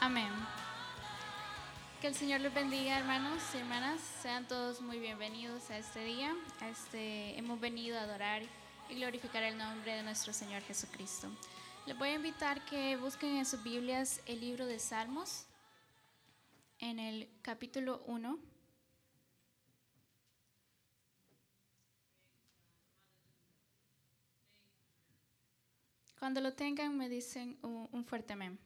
Amén. Que el Señor les bendiga, hermanos y hermanas. Sean todos muy bienvenidos a este día. Este, hemos venido a adorar y glorificar el nombre de nuestro Señor Jesucristo. Les voy a invitar que busquen en sus Biblias el libro de Salmos en el capítulo 1. Cuando lo tengan me dicen un fuerte amén.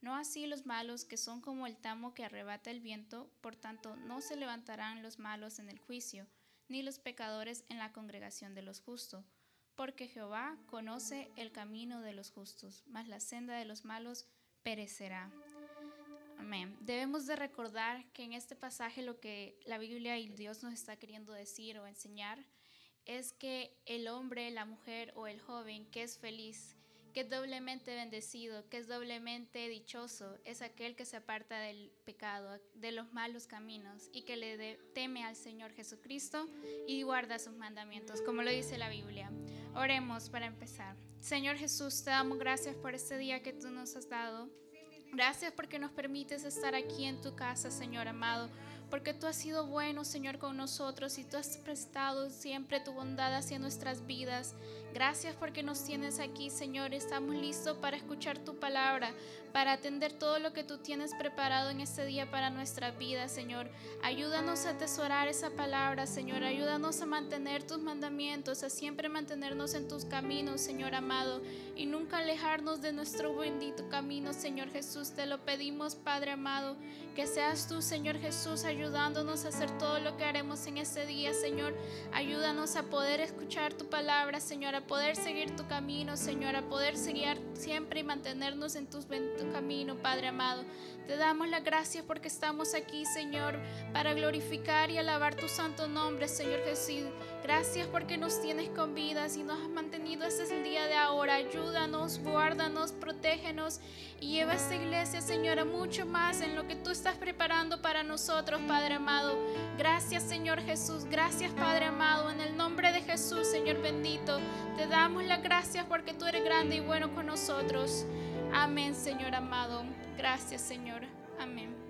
No así los malos que son como el tamo que arrebata el viento, por tanto no se levantarán los malos en el juicio, ni los pecadores en la congregación de los justos, porque Jehová conoce el camino de los justos, mas la senda de los malos perecerá. Amén. Debemos de recordar que en este pasaje lo que la Biblia y Dios nos está queriendo decir o enseñar es que el hombre, la mujer o el joven que es feliz, que es doblemente bendecido, que es doblemente dichoso, es aquel que se aparta del pecado, de los malos caminos y que le teme al Señor Jesucristo y guarda sus mandamientos, como lo dice la Biblia. Oremos para empezar. Señor Jesús, te damos gracias por este día que tú nos has dado. Gracias porque nos permites estar aquí en tu casa, Señor amado porque tú has sido bueno, Señor, con nosotros y tú has prestado siempre tu bondad hacia nuestras vidas. Gracias porque nos tienes aquí, Señor. Estamos listos para escuchar tu palabra, para atender todo lo que tú tienes preparado en este día para nuestra vida, Señor. Ayúdanos a atesorar esa palabra, Señor. Ayúdanos a mantener tus mandamientos, a siempre mantenernos en tus caminos, Señor amado, y nunca alejarnos de nuestro bendito camino, Señor Jesús. Te lo pedimos, Padre amado, que seas tú, Señor Jesús, ayudándonos a hacer todo lo que haremos en este día, Señor. Ayúdanos a poder escuchar tu palabra, Señor, poder seguir tu camino, Señor, a poder seguir siempre y mantenernos en tu, tu camino, Padre amado. Te damos las gracias porque estamos aquí, Señor, para glorificar y alabar tu santo nombre, Señor Jesús. Gracias porque nos tienes con vidas y nos has mantenido hasta el día de ahora. Ayúdanos, guárdanos, protégenos y lleva esta iglesia, Señor, a mucho más en lo que tú estás preparando para nosotros, Padre amado. Gracias, Señor Jesús. Gracias, Padre amado. En el nombre de Jesús, Señor bendito, te damos las gracias porque tú eres grande y bueno con nosotros. Amén, Señor amado. Gracias, Señor. Amén.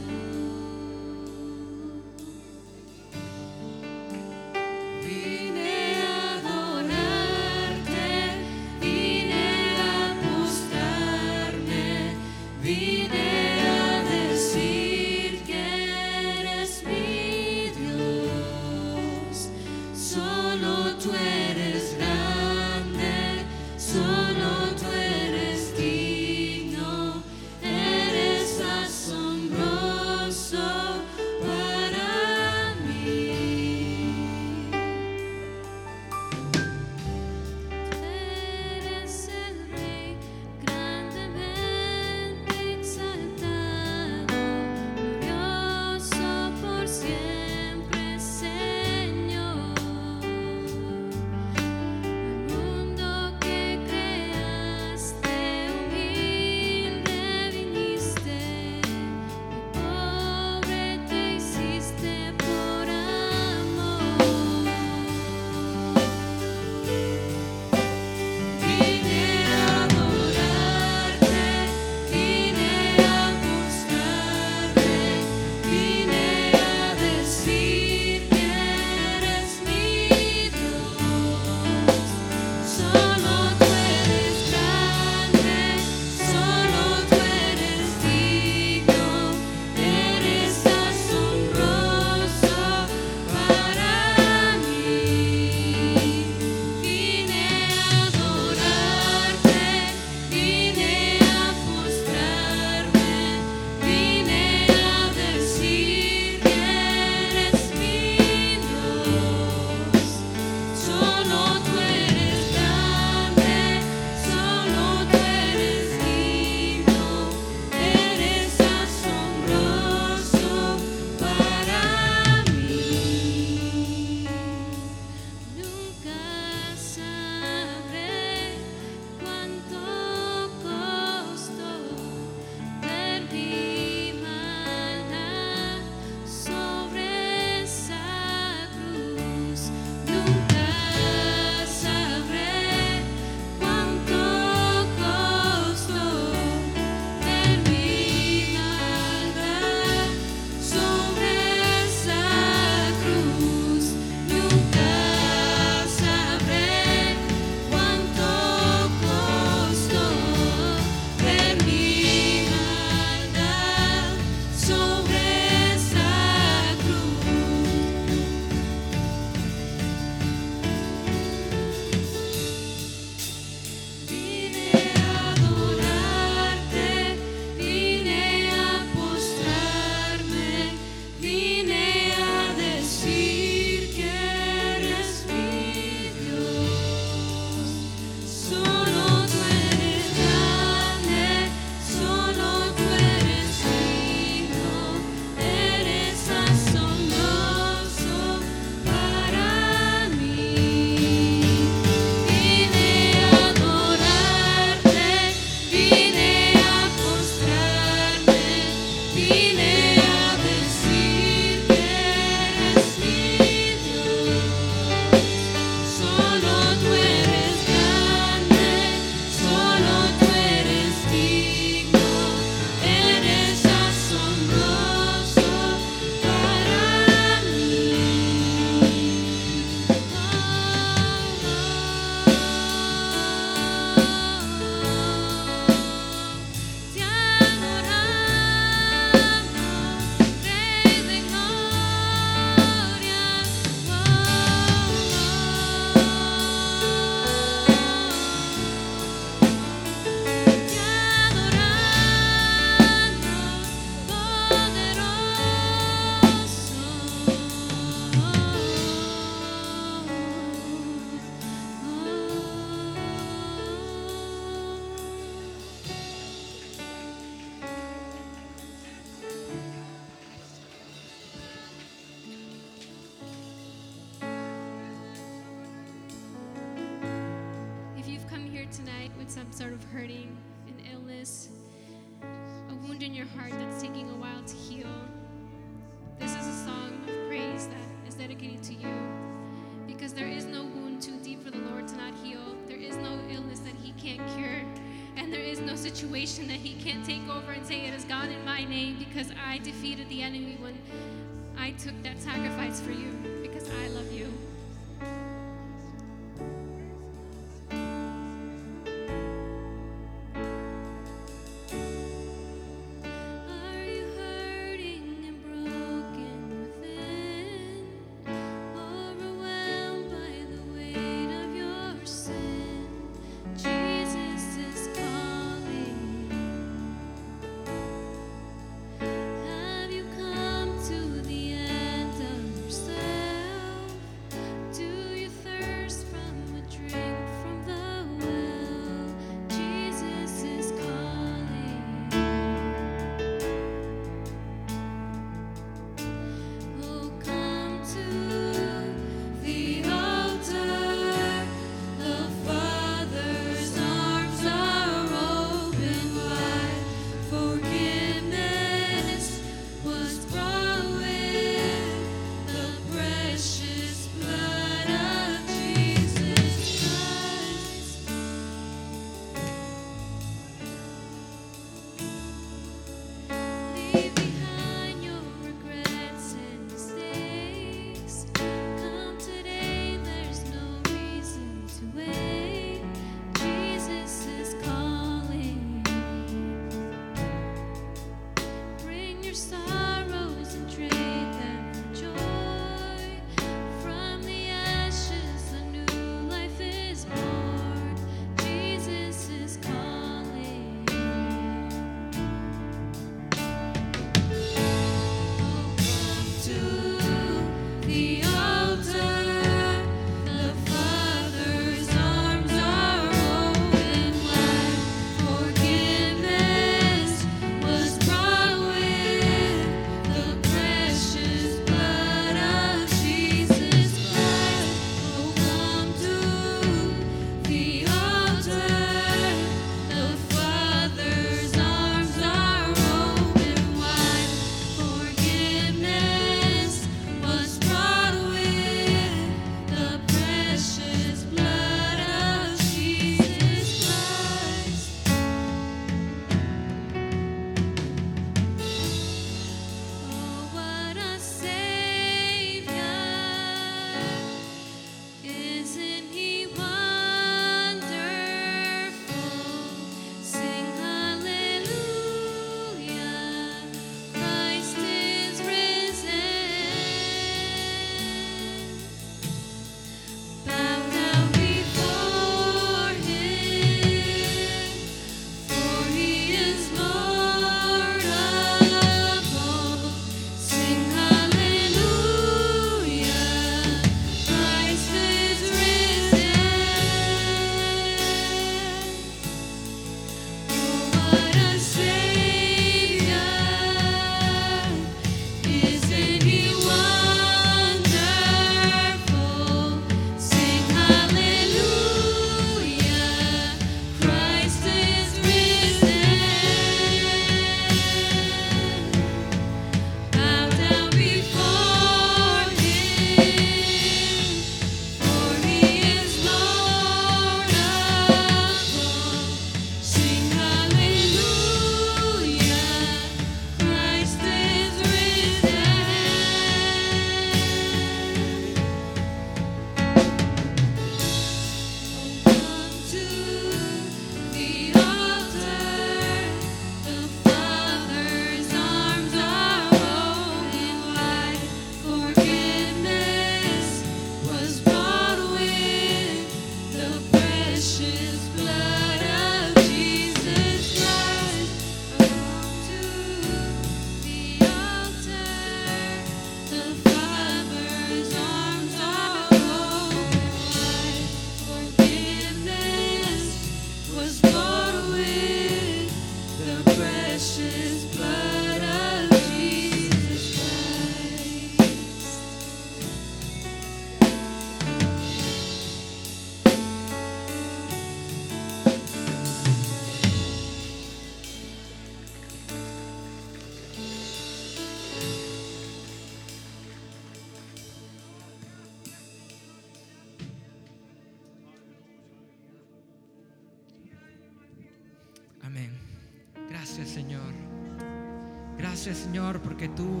Porque tú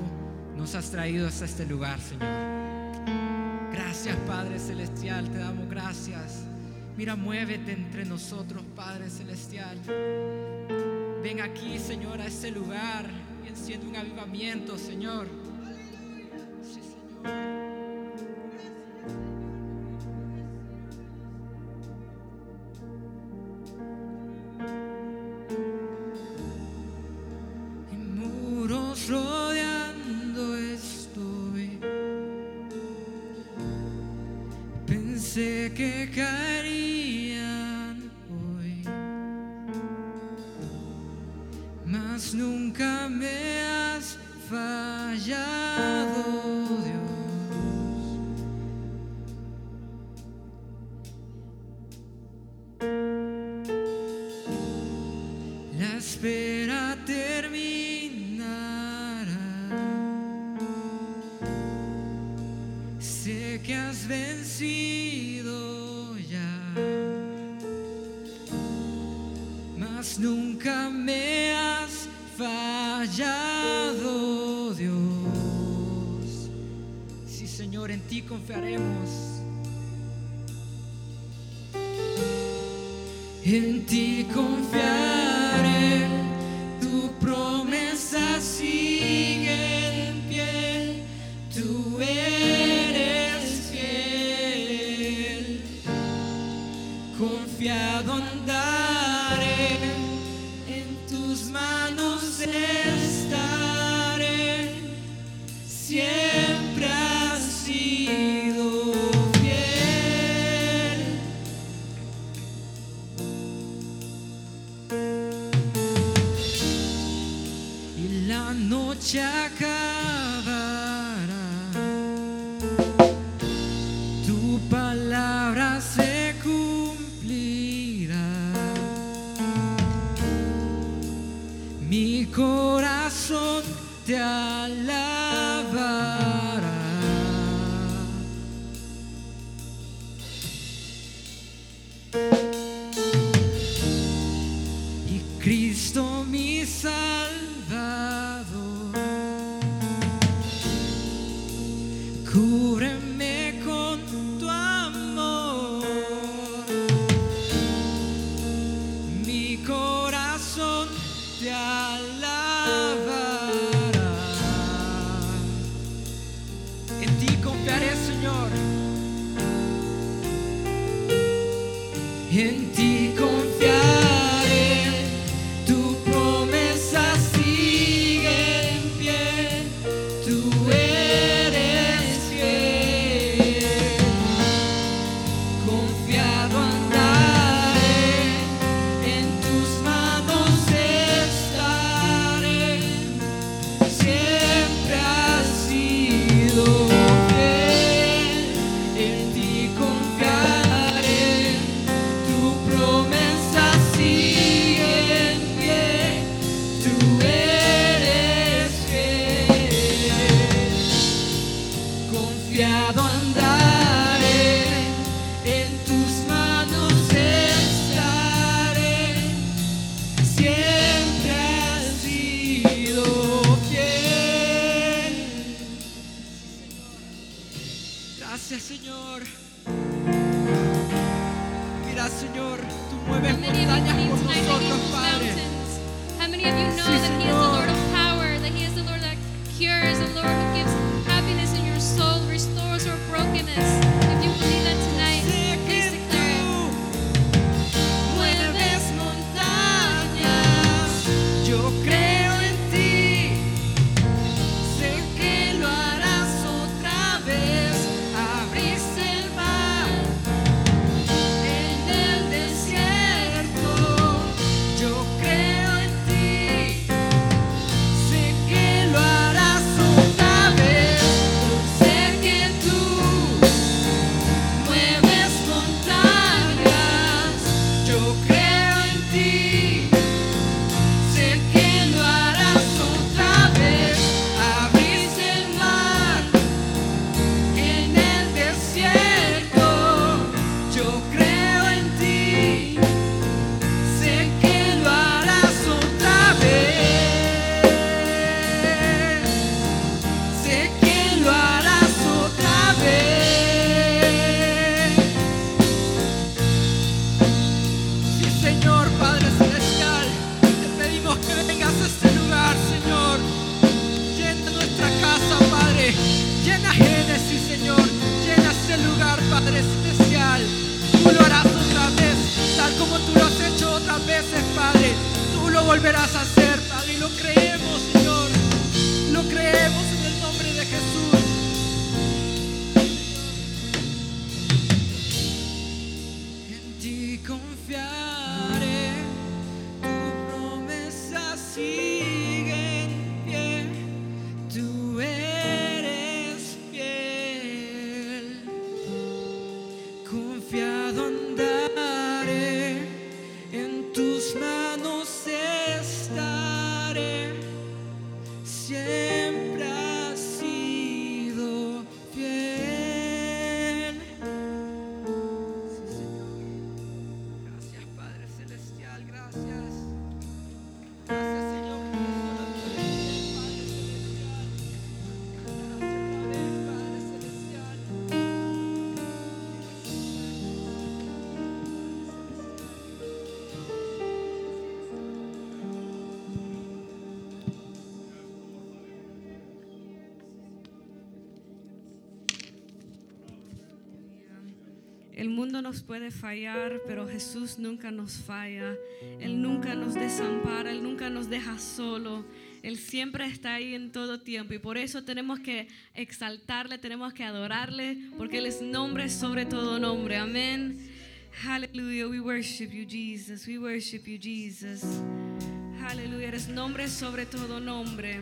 nos has traído hasta este lugar, Señor. Gracias, Padre Celestial, te damos gracias. Mira, muévete entre nosotros, Padre Celestial. Ven aquí, Señor, a este lugar y enciende un avivamiento, Señor. fallado, Dios. Sí, Señor, en ti confiaremos. En ti confiaremos. Gracias, Señor. Mira, Señor, tú mueves montañas por nosotros, Padre. How many of you know sí, that He is the Lord of power, that He is the Lord that cures, the Lord who gives happiness in your soul, restores your brokenness? If you believe El mundo nos puede fallar, pero Jesús nunca nos falla. Él nunca nos desampara, Él nunca nos deja solo. Él siempre está ahí en todo tiempo y por eso tenemos que exaltarle, tenemos que adorarle, porque Él es nombre sobre todo nombre. Amén. Hallelujah. We worship you, Jesus. We worship you, Jesus. Hallelujah. Eres nombre sobre todo. Nombre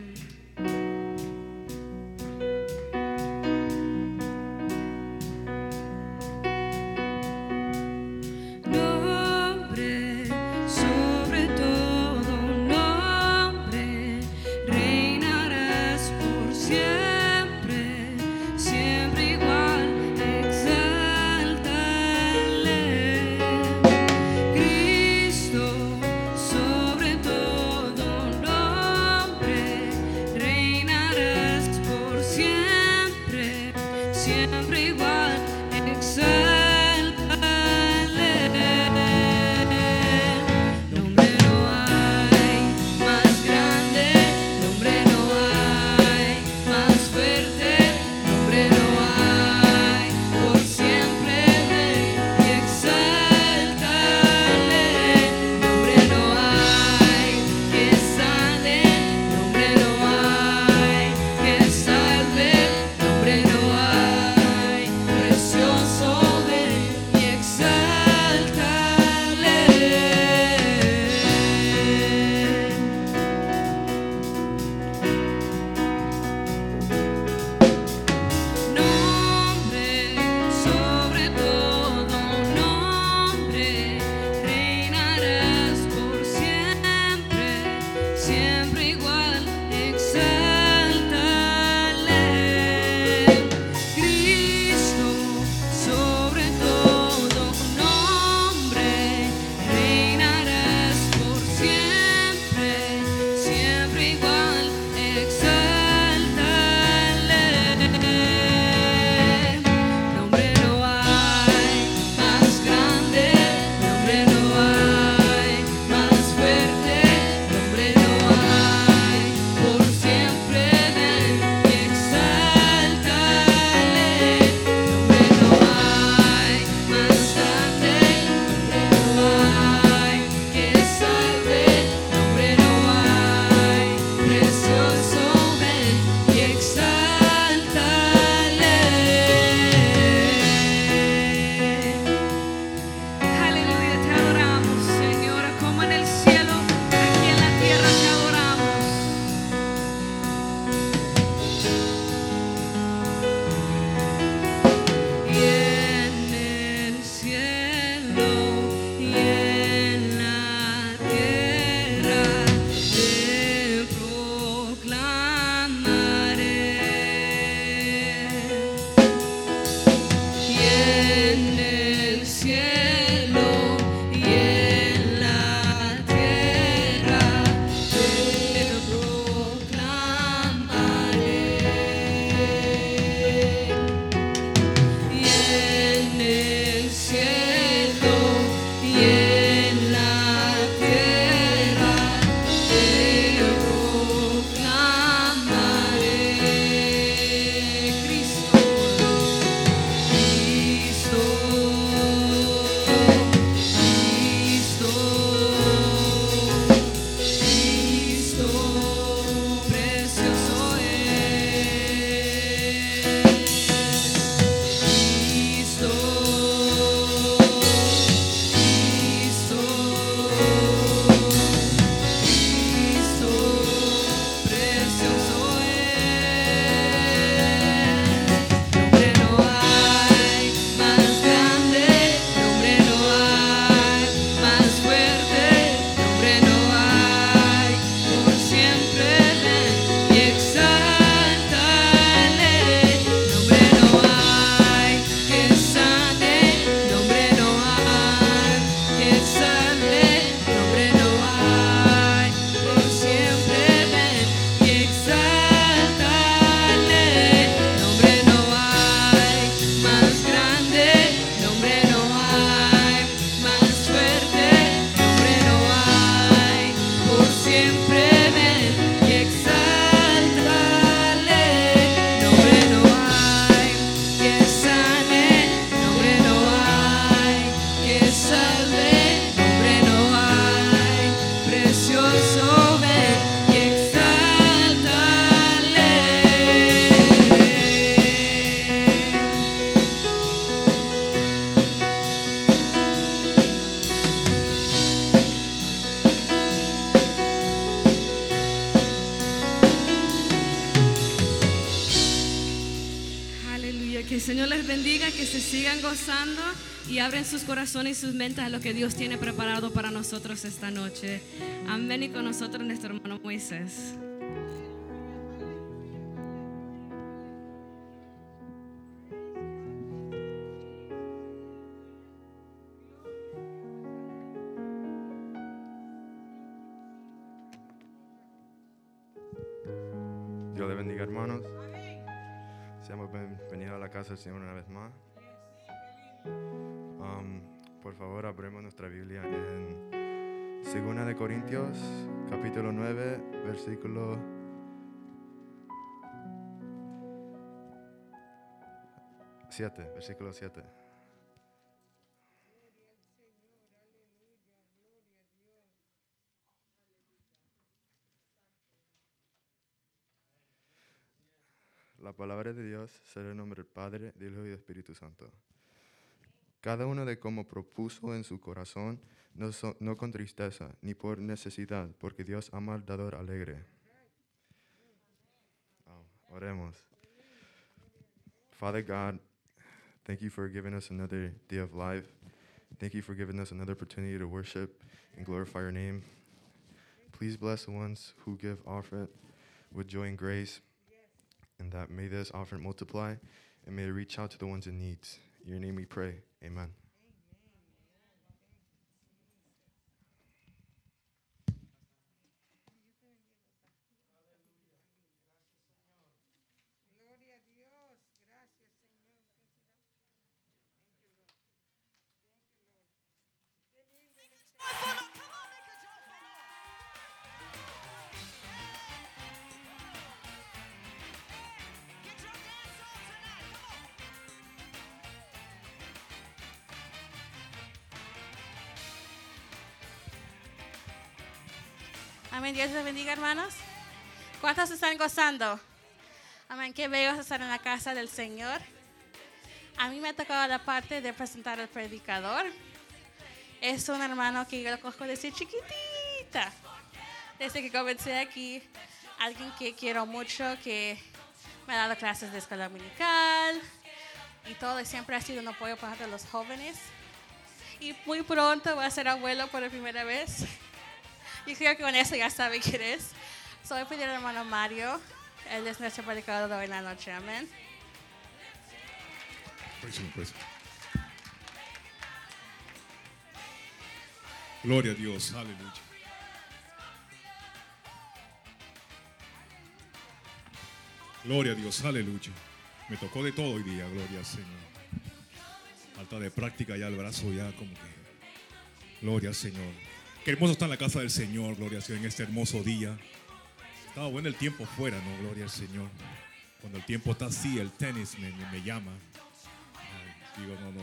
sigan gozando y abren sus corazones y sus mentes a lo que Dios tiene preparado para nosotros esta noche. Amén y con nosotros nuestro hermano Moisés. Dios le bendiga, hermanos. Seamos bienvenidos a la casa del Señor una vez más. Um, por favor, abrimos nuestra Biblia en 2 de Corintios, capítulo 9, versículo 7, versículo 7. La palabra de Dios será el nombre del Padre, del Hijo y del Espíritu Santo. Cada uno de como propuso en su corazón, no, so- no con tristeza, ni por necesidad, porque Dios ama al dador alegre. Oh, oremos. Father God, thank you for giving us another day of life. Thank you for giving us another opportunity to worship and glorify your name. Please bless the ones who give offering with joy and grace and that may this offering multiply and may it reach out to the ones in need. In your name we pray. Amen. Amén. Dios les bendiga, hermanos. ¿Cuántos están gozando? Amén. Qué bello es estar en la casa del Señor. A mí me ha tocado la parte de presentar al predicador. Es un hermano que yo lo cojo desde chiquitita. Desde que comencé aquí, alguien que quiero mucho, que me ha dado clases de escuela dominical y todo, y siempre ha sido un apoyo para los jóvenes. Y muy pronto voy a ser abuelo por primera vez. Yo creo que con eso ya sabe quién es. So, voy a pedir al hermano Mario. Él es nuestro predicador de hoy en la noche. Amén. Praise him. Gloria a Dios, aleluya. Gloria a Dios, aleluya. Me tocó de todo hoy día, gloria al Señor. Falta de práctica ya el brazo ya como que. Gloria al Señor. Qué hermoso está la casa del Señor, gloria al Señor, en este hermoso día. Estaba bueno el tiempo fuera, ¿no? Gloria al Señor. Cuando el tiempo está así, el tenis me, llama. Ay, digo, no, no.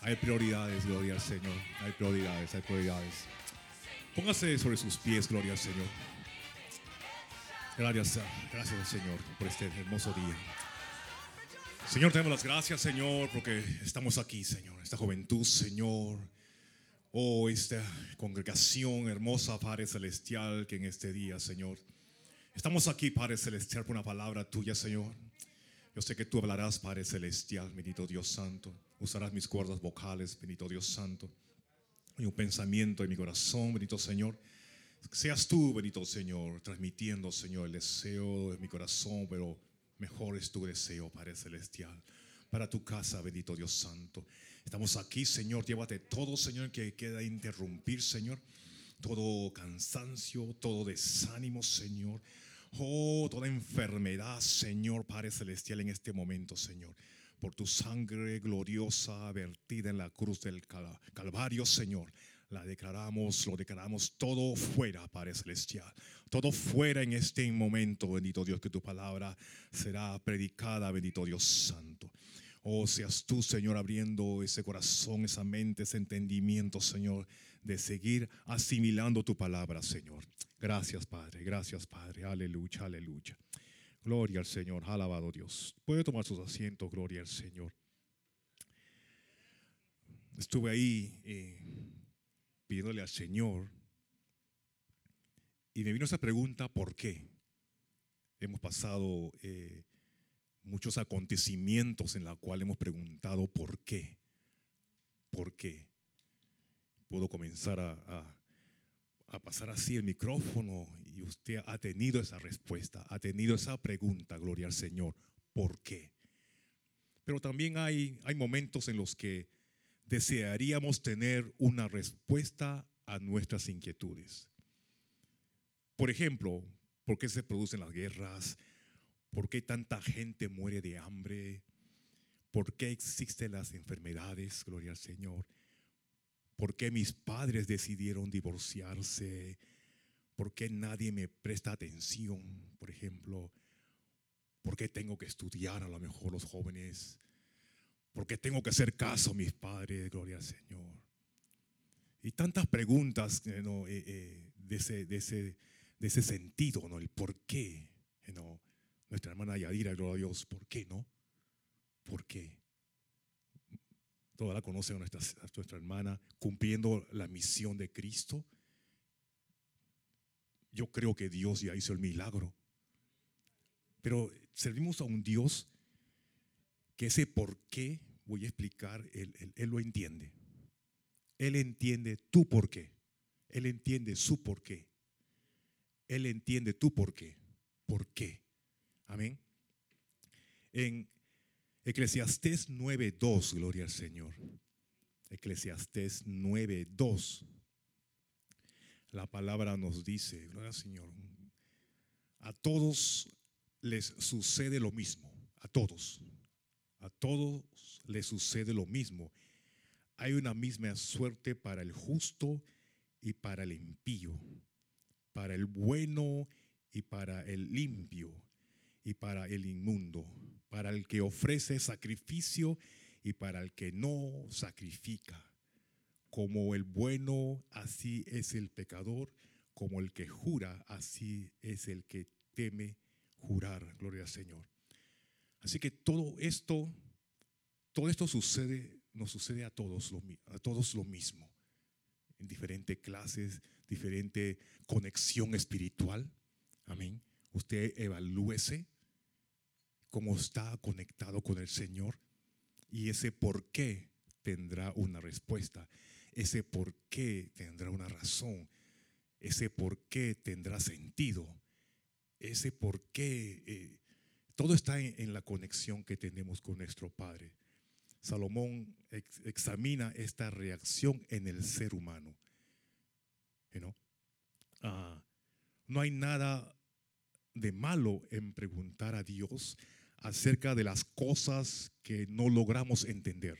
Hay prioridades, gloria al Señor. Hay prioridades, hay prioridades. Póngase sobre sus pies, gloria al Señor. Gracias, gracias al Señor por este hermoso día. Señor, te damos las gracias, Señor, porque estamos aquí, Señor. Esta juventud, Señor. Oh, esta congregación hermosa, Padre Celestial, que en este día, Señor. Estamos aquí, Padre Celestial, por una palabra tuya, Señor. Yo sé que tú hablarás, Padre Celestial, bendito Dios Santo. Usarás mis cuerdas vocales, bendito Dios Santo. Y un pensamiento en mi corazón, bendito Señor. Seas tú, bendito Señor, transmitiendo, Señor, el deseo de mi corazón, pero mejor es tu deseo, Padre Celestial. Para tu casa, bendito Dios Santo. Estamos aquí, Señor. Llévate todo, Señor, que queda interrumpir, Señor. Todo cansancio, todo desánimo, Señor. Oh, toda enfermedad, Señor, Padre Celestial, en este momento, Señor. Por tu sangre gloriosa vertida en la cruz del Cal- Calvario, Señor. La declaramos, lo declaramos todo fuera, Padre Celestial. Todo fuera en este momento, bendito Dios, que tu palabra será predicada, bendito Dios Santo. Oh, seas tú, Señor, abriendo ese corazón, esa mente, ese entendimiento, Señor, de seguir asimilando tu palabra, Señor. Gracias, Padre. Gracias, Padre. Aleluya, aleluya. Gloria al Señor. Alabado Dios. Puede tomar sus asientos. Gloria al Señor. Estuve ahí eh, pidiéndole al Señor y me vino esa pregunta, ¿por qué? Hemos pasado eh, muchos acontecimientos en la cual hemos preguntado por qué, por qué. Puedo comenzar a, a- a pasar así el micrófono y usted ha tenido esa respuesta, ha tenido esa pregunta, gloria al Señor, ¿por qué? Pero también hay, hay momentos en los que desearíamos tener una respuesta a nuestras inquietudes. Por ejemplo, ¿por qué se producen las guerras? ¿Por qué tanta gente muere de hambre? ¿Por qué existen las enfermedades? Gloria al Señor. ¿Por qué mis padres decidieron divorciarse? ¿Por qué nadie me presta atención? Por ejemplo, ¿por qué tengo que estudiar a lo mejor los jóvenes? ¿Por qué tengo que hacer caso a mis padres? Gloria al Señor. Y tantas preguntas eh. Eh, eh, de, ese, de, ese, sentido, ¿no? El por qué. ¿no? Nuestra hermana Yadira, gloria a Dios, ¿por qué no? ¿Por qué? Toda la conocen a nuestra, nuestra hermana cumpliendo la misión de Cristo. Yo creo que Dios ya hizo el milagro. Pero servimos a un Dios que ese por qué, voy a explicar, él- él lo entiende. Él entiende tu por qué. Él entiende su por qué. Él entiende tu por qué. ¿Por qué? Amén. En Eclesiastés 9.2, gloria al Señor. Eclesiastés 9.2. La palabra nos dice, gloria al Señor, a todos les sucede lo mismo, a todos, a todos les sucede lo mismo. Hay una misma suerte para el justo y para el impío, para el bueno y para el limpio y para el inmundo, para el que ofrece sacrificio y para el que no sacrifica. Como el bueno, así es el pecador, como el que jura, así es el que teme jurar. Gloria al Señor. Así que todo esto, todo esto sucede, nos sucede a todos lo, a todos lo mismo, en diferentes clases, diferente conexión espiritual. Amén. Usted evalúese cómo está conectado con el Señor y ese por qué tendrá una respuesta, ese por qué tendrá una razón, ese por qué tendrá sentido, ese por qué, eh, todo está en, la conexión que tenemos con nuestro Padre. Salomón ex- examina esta reacción en el ser humano. You? Ah, no hay nada de malo en preguntar a Dios acerca de las cosas que no logramos entender.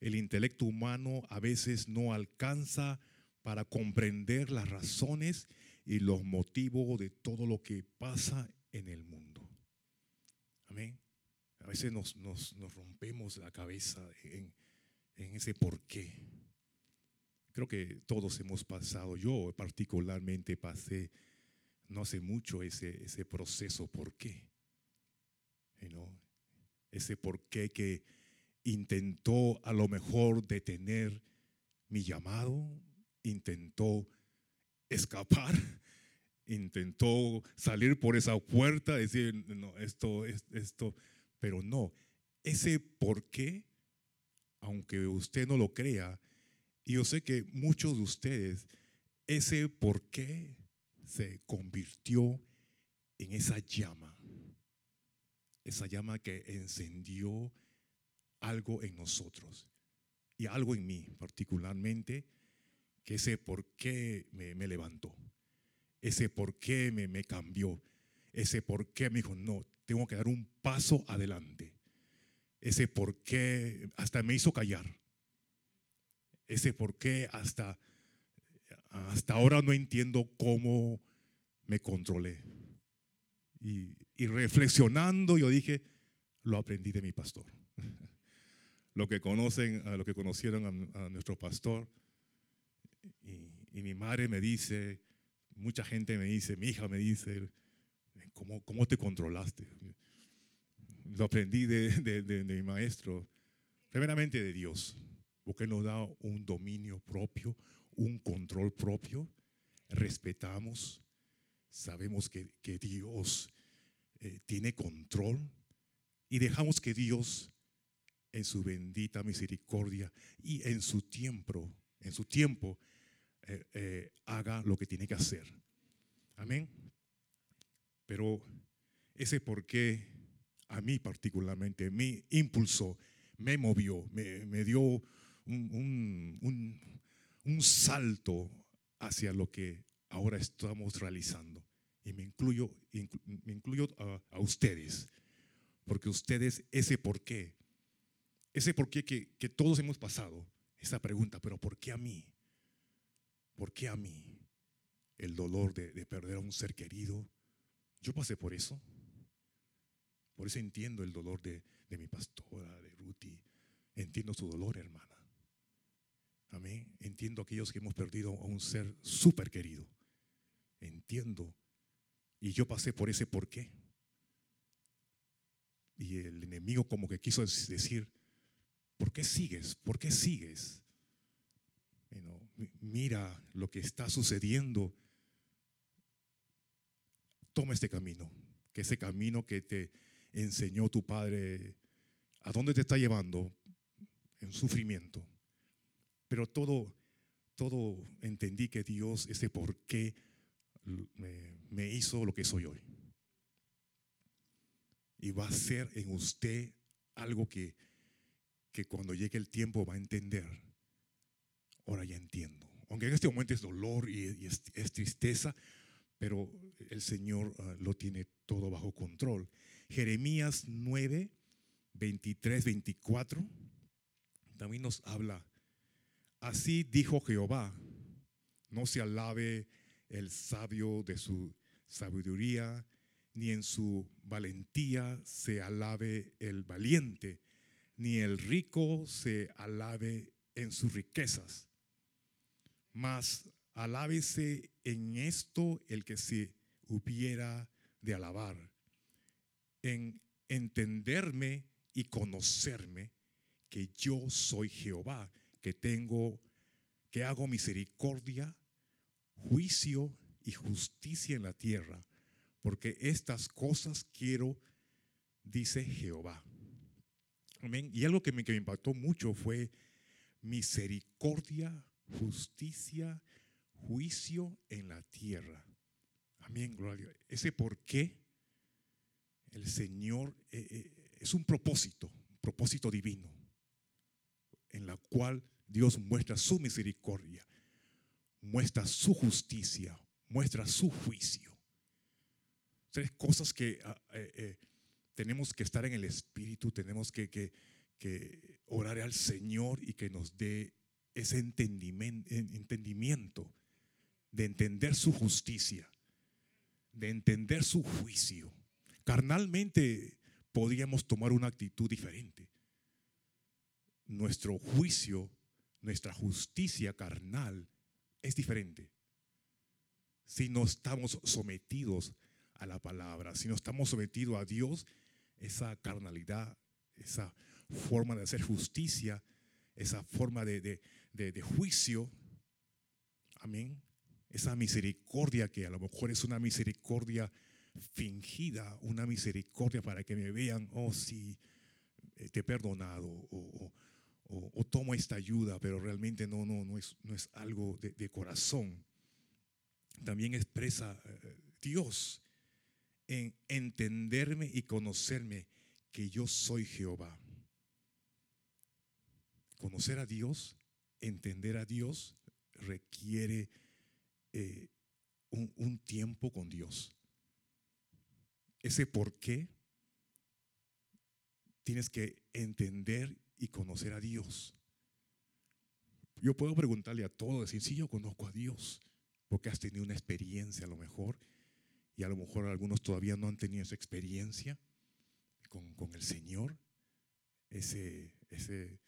El intelecto humano a veces no alcanza para comprender las razones y los motivos de todo lo que pasa en el mundo. Amén. A veces nos, nos- rompemos la cabeza en, en ese por qué. Creo que todos hemos pasado, yo particularmente pasé no hace mucho ese, ese proceso por qué. Ese por qué que intentó a lo mejor detener mi llamado, intentó escapar, intentó salir por esa puerta, decir, no, esto, es- esto, pero no, ese por qué, aunque usted no lo crea, y yo sé que muchos de ustedes, ese por qué se convirtió en esa llama, esa llama que encendió algo en nosotros y algo en mí particularmente, que ese por qué me, levantó, ese por qué me, me cambió, ese por qué me dijo, no, tengo que dar un paso adelante, ese por qué hasta me hizo callar, ese por qué hasta, hasta ahora no entiendo cómo me controlé. Y, y reflexionando yo dije, lo aprendí de mi pastor. lo que conocen, lo que conocieron a, nuestro pastor. Y, mi madre me dice, mucha gente me dice, mi hija me dice, ¿cómo, cómo te controlaste? Lo aprendí de, de- de- mi maestro, primeramente de Dios, porque nos da un dominio propio, un control propio, respetamos, sabemos que, que Dios eh, tiene control, y dejamos que Dios en su bendita misericordia y en su tiempo, en su tiempo, eh, eh, haga lo que tiene que hacer. Amén. Pero ese por qué a mí particularmente me impulsó, me movió, me, dio un salto hacia lo que ahora estamos realizando. Y me incluyo, inclu- me incluyo a, ustedes, porque ustedes ese por qué, ese por qué que, todos hemos pasado, esa pregunta, pero ¿por qué a mí? ¿Por qué a mí? El dolor de, de perder a un ser querido. Yo pasé por eso. Por eso entiendo el dolor de, de mi pastora, de Ruti. Entiendo su dolor, hermana. Amén. Entiendo aquellos que hemos perdido a un ser súper querido. Entiendo. Y yo pasé por ese por qué. Y el enemigo como que quiso decir, ¿por qué sigues? ¿Por qué sigues? Mira lo que está sucediendo. Toma este camino, que ese camino que te enseñó tu padre, ¿a dónde te está llevando? En sufrimiento. Pero todo, todo entendí que Dios, ese por qué me, hizo lo que soy hoy. Y va a ser en usted algo que, que cuando llegue el tiempo va a entender. Ahora ya entiendo. Aunque en este momento es dolor y, es tristeza, pero el Señor ah, lo tiene todo bajo control. Jeremías 9, 23, 24 también nos habla. Así dijo Jehová, no se alabe el sabio de su sabiduría, ni en su valentía se alabe el valiente, ni el rico se alabe en sus riquezas. Mas alábese en esto el que se hubiera de alabar, en entenderme y conocerme que yo soy Jehová, que tengo, que hago misericordia, juicio y justicia en la tierra, porque estas cosas quiero, dice Jehová. Amén. Y algo que me, que me impactó mucho fue misericordia, justicia, juicio en la tierra. Amén, gloria. Ese por qué el Señor eh, eh, es un propósito, un propósito divino, en la cual Dios muestra su misericordia, muestra su justicia, muestra su juicio. Tres cosas que ah, eh, eh, tenemos que estar en el Espíritu, tenemos que, que, que orar al Señor y que nos dé ese entendimiento, entendimiento de entender su justicia, de entender su juicio. Carnalmente podríamos tomar una actitud diferente. Nuestro juicio, nuestra justicia carnal es diferente. Si no estamos sometidos a la palabra, si no estamos sometidos a Dios, esa carnalidad, esa forma de hacer justicia, esa forma de, de- de- juicio, amén, esa misericordia que a lo mejor es una misericordia fingida, una misericordia para que me vean, oh sí, eh, te he perdonado, o- o tomo esta ayuda, pero realmente no, no, no, es, no es algo de, de corazón. También expresa eh, Dios en entenderme y conocerme que yo soy Jehová. Conocer a Dios, entender a Dios, requiere eh, un, un tiempo con Dios. Ese por qué tienes que entender y conocer a Dios. Yo puedo preguntarle a todos, decir, sí, yo conozco a Dios, porque has tenido una experiencia a lo mejor, y a lo mejor algunos todavía no han tenido esa experiencia con, con el Señor, ese, ese,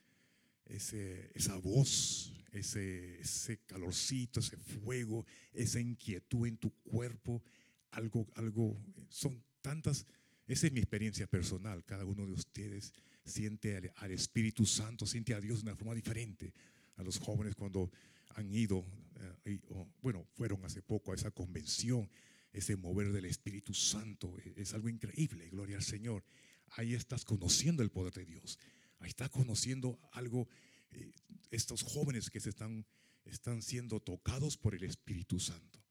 ese, esa voz, ese, ese calorcito, ese fuego, esa inquietud en tu cuerpo, algo, algo, son tantas, esa es mi experiencia personal, cada uno de ustedes siente al, Espíritu Santo, siente a Dios de una forma diferente. A los jóvenes cuando han ido, eh, bueno, fueron hace poco a esa convención, ese mover del Espíritu Santo, eh, es algo increíble, gloria al Señor. ahí estás conociendo el poder de Dios. Ahí estás conociendo algo, eh, estos jóvenes que se están, están siendo tocados por el Espíritu Santo.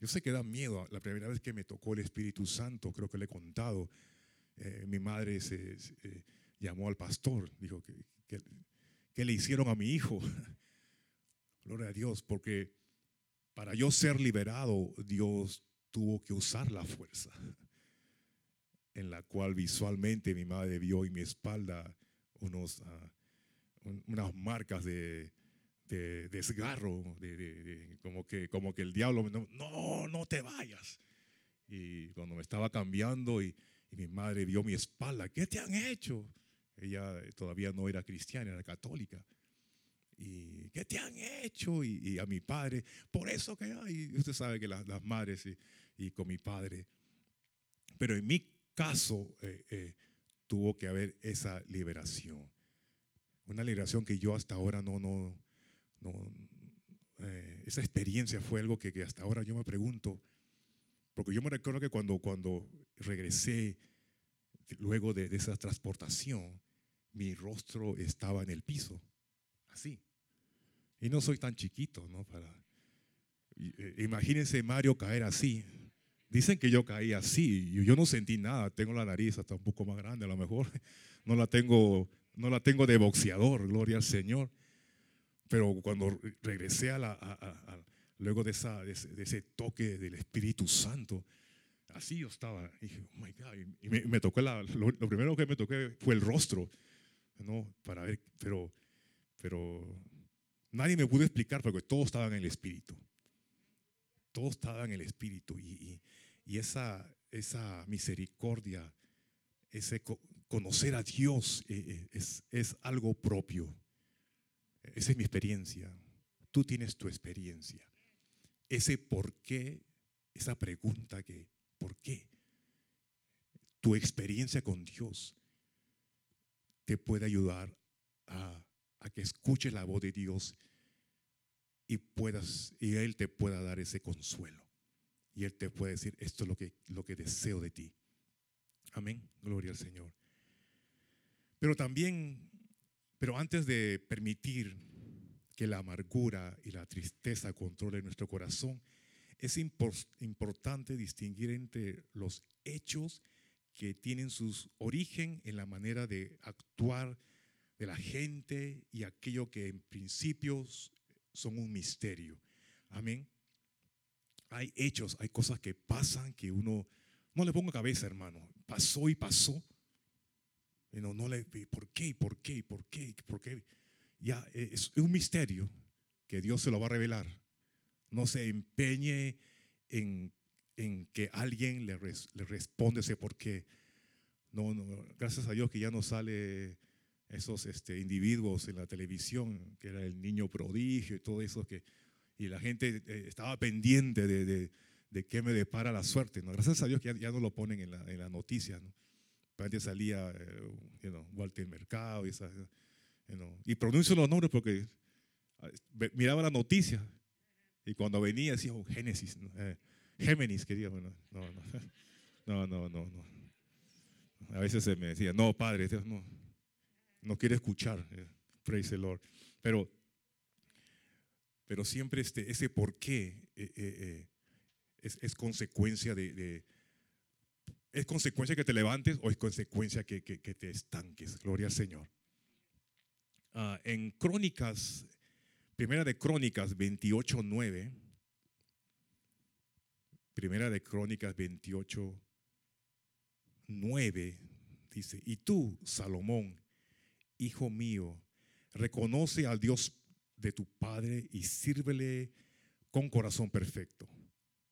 Yo sé que da miedo. La primera vez que me tocó el Espíritu Santo, creo que le he contado, eh, mi madre se, se, eh, llamó al pastor, dijo que, que, le hicieron a mi hijo. Gloria a Dios, porque para yo ser liberado, Dios tuvo que usar la fuerza, en la cual visualmente mi madre vio en mi espalda unos, uh, un, unas marcas de, de desgarro, de, como, que, como que el diablo, no, no, no te vayas. Y cuando me estaba cambiando y mi madre vio mi espalda, ¿qué te han hecho? Ella todavía no era cristiana, era católica. ¿Y qué te han hecho? Y, a mi padre, por eso que hay, usted sabe que las, las madres y, con mi padre. Pero en mi caso eh, eh, tuvo que haber esa liberación. Una liberación que yo hasta ahora no, no, eh, esa experiencia fue algo que, que, hasta ahora yo me pregunto, porque yo me recuerdo que cuando, cuando regresé luego de, de esa transportación, mi rostro estaba en el piso, así. Y no soy tan chiquito, ¿no? Para, imagínense Mario caer así. Dicen que yo caí así, yo no sentí nada, tengo la nariz hasta un poco más grande a lo mejor, no la tengo, no la tengo de boxeador, gloria al Señor. Pero cuando regresé a la, luego de, ese, toque del Espíritu Santo, así yo estaba, y dije, oh my God, y me, me tocó, la, lo, lo, primero que me toqué fue el rostro, ¿no? Para ver, pero, pero nadie me pudo explicar porque todo estaba en el Espíritu. Todo estaba en el Espíritu y, y, esa, esa misericordia, ese co conocer a Dios eh, es, es algo propio. Esa es mi experiencia. Tú tienes tu experiencia. Ese por qué, esa pregunta que, ¿por qué? Tu experiencia con Dios te puede ayudar a, que escuches la voz de Dios y puedas y él te pueda dar ese consuelo. Y él te puede decir, esto es lo que lo que deseo de ti. Amén. Gloria al Señor. Pero también pero antes de permitir que la amargura y la tristeza controle nuestro corazón, es impor importante distinguir entre los hechos que tienen su origen en la manera de actuar de la gente y aquello que en principios son un misterio. Amén. Hay hechos, hay cosas que pasan que uno no le ponga cabeza, hermano. Pasó y pasó. Y no, no le, ¿por qué? ¿Por qué? ¿Por qué? ¿Por qué? Ya es un misterio que Dios se lo va a revelar. No se empeñe en, en que alguien le, res, le responde ese por qué. No, gracias a Dios que ya no sale esos este, individuos en la televisión, que era el niño prodigio y todo eso, que, y la gente eh, estaba pendiente de, de, qué me depara la suerte. ¿no? Gracias a Dios que ya, ya no lo ponen en la, en la noticia. ¿no? Antes salía eh, you know, Walter Mercado y, esa, you know, y pronuncio los nombres porque ah, miraba la noticia y cuando venía decía oh, Génesis, eh, Géminis quería, bueno, no, no, no, no, no. A veces se me decía, no, padre, no, no quiere escuchar, eh, praise the Lord. Pero, pero siempre este, ese por qué eh, eh, es, es, consecuencia de, ¿Es consecuencia que te levantes o es consecuencia que, que, te estanques? Gloria al Señor. Uh, en Crónicas, primera de Crónicas 28, 9. Primera de Crónicas 28, 9 dice, y tú, Salomón, hijo mío, reconoce al Dios de tu Padre y sírvele con corazón perfecto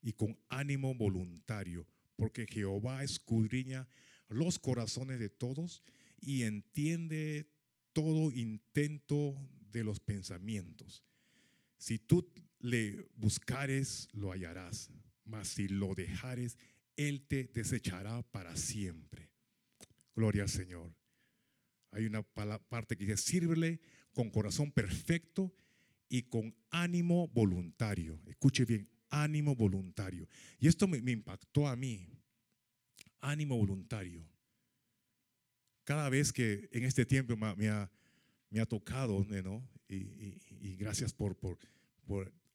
y con ánimo voluntario porque Jehová escudriña los corazones de todos y entiende todo intento de los pensamientos. Si tú le buscares, lo hallarás, mas si lo dejares, Él te desechará para siempre. Gloria al Señor. Hay una parte que dice, sírvele con corazón perfecto y con ánimo voluntario. Escuche bien, ánimo voluntario. Y esto me, impactó a mí. Ánimo voluntario. cada vez que en este tiempo me, ha- me ha, tocado, ¿no? Y, gracias por, por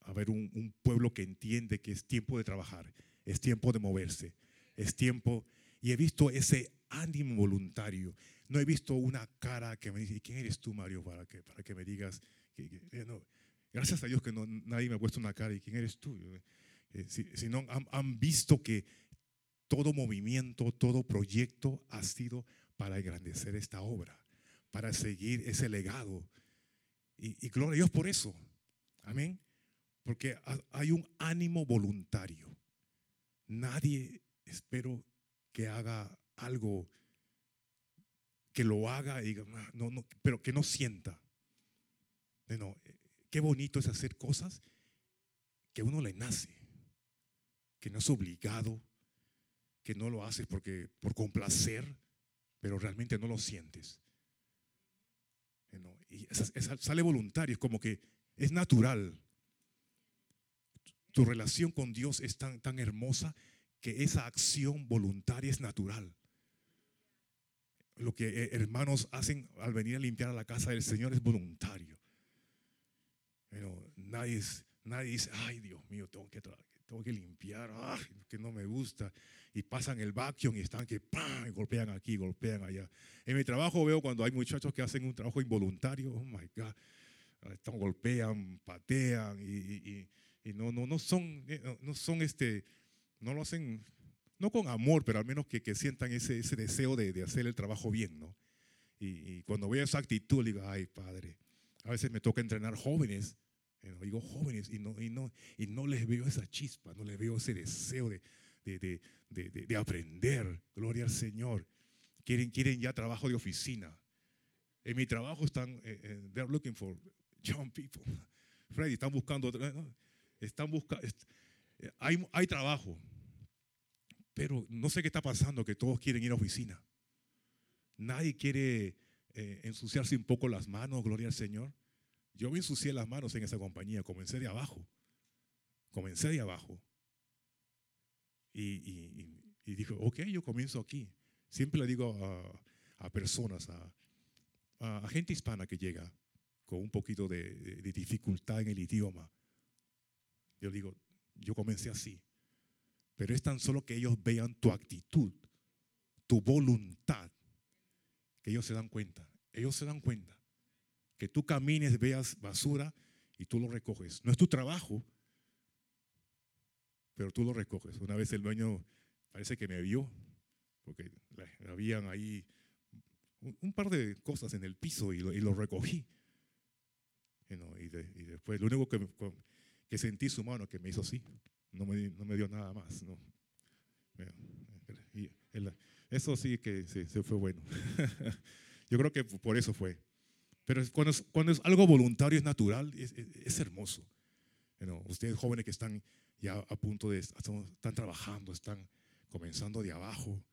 haber un, un pueblo que entiende que es tiempo de trabajar, es tiempo de moverse, es tiempo, y he visto ese ánimo voluntario. No he visto una cara que me dice, "¿Y ¿quién eres tú, Mario, para que, para que me digas? que- que- eh, no. Gracias a Dios que no, nadie me ha puesto una cara, ¿y quién eres tú? Eh, si, si no, han, han visto que todo movimiento, todo proyecto ha sido para engrandecer esta obra, para seguir ese legado. Y, y gloria a Dios por eso. Amén. Porque ha- hay un ánimo voluntario. Nadie, espero, que haga algo, que lo haga y diga, "Ah, no, no, pero que no sienta. No, eh, qué bonito es hacer cosas que uno le nace, que no es obligado, que no lo haces porque por complacer, pero realmente no lo sientes. No, Y sale voluntario, es como que es natural. Tu relación con Dios es tan, tan hermosa que esa acción voluntaria es natural. Lo que eh, hermanos hacen al venir a limpiar a la casa del Señor es voluntario. Pero nadie, nadie dice, ay Dios mío, tengo que, tengo que limpiar, ay, que no me gusta. Y pasan el vacuum y están que ¡pam! y golpean aquí, golpean allá. En mi trabajo veo cuando hay muchachos que hacen un trabajo involuntario, oh my God, están, golpean, patean y- y no, no, no son, eh, no- son este, no lo hacen, no con amor, pero al menos que, que sientan ese, ese deseo de, de hacer el trabajo bien, ¿no? Y, cuando veo esa actitud, digo, ay, padre, a veces me toca entrenar jóvenes, eh, digo jóvenes, y no, y, no, y no les veo esa chispa, no les veo ese deseo de, de, de- de- de- de aprender, gloria al Señor. Quieren, quieren ya trabajo de oficina. En mi trabajo están, eh, eh, they're looking for young people. Freddy, están buscando. Están buscando, hay, hay trabajo, pero no sé qué está pasando, que todos quieren ir a oficina. Nadie quiere eh, ensuciarse un poco las manos, gloria al Señor. Yo me ensucié las manos en esa compañía, comencé de abajo, comencé de abajo. Y, y, y- dijo, ok, yo comienzo aquí. Siempre le digo a, personas, a, gente hispana que llega con un poquito de dificultad en el idioma, yo digo, yo comencé así. Pero es tan solo que ellos vean tu actitud, tu voluntad, que ellos se dan cuenta. Ellos se dan cuenta. Que tú camines, veas basura y tú lo recoges. No es tu trabajo, pero tú lo recoges. Una vez el dueño parece que me vio, porque habían ahí un, par de cosas en el piso y lo, y lo recogí. Y, no, y de- y después, lo único que, me- que sentí su mano que me hizo así, no me, no me dio nada más. No. Eso sí que sí, sí fue bueno. Yo creo que por eso fue. Pero cuando es, cuando es algo voluntario, es natural, es, es- es hermoso. Know, ustedes jóvenes que están ya a punto de, están trabajando, están comenzando de abajo,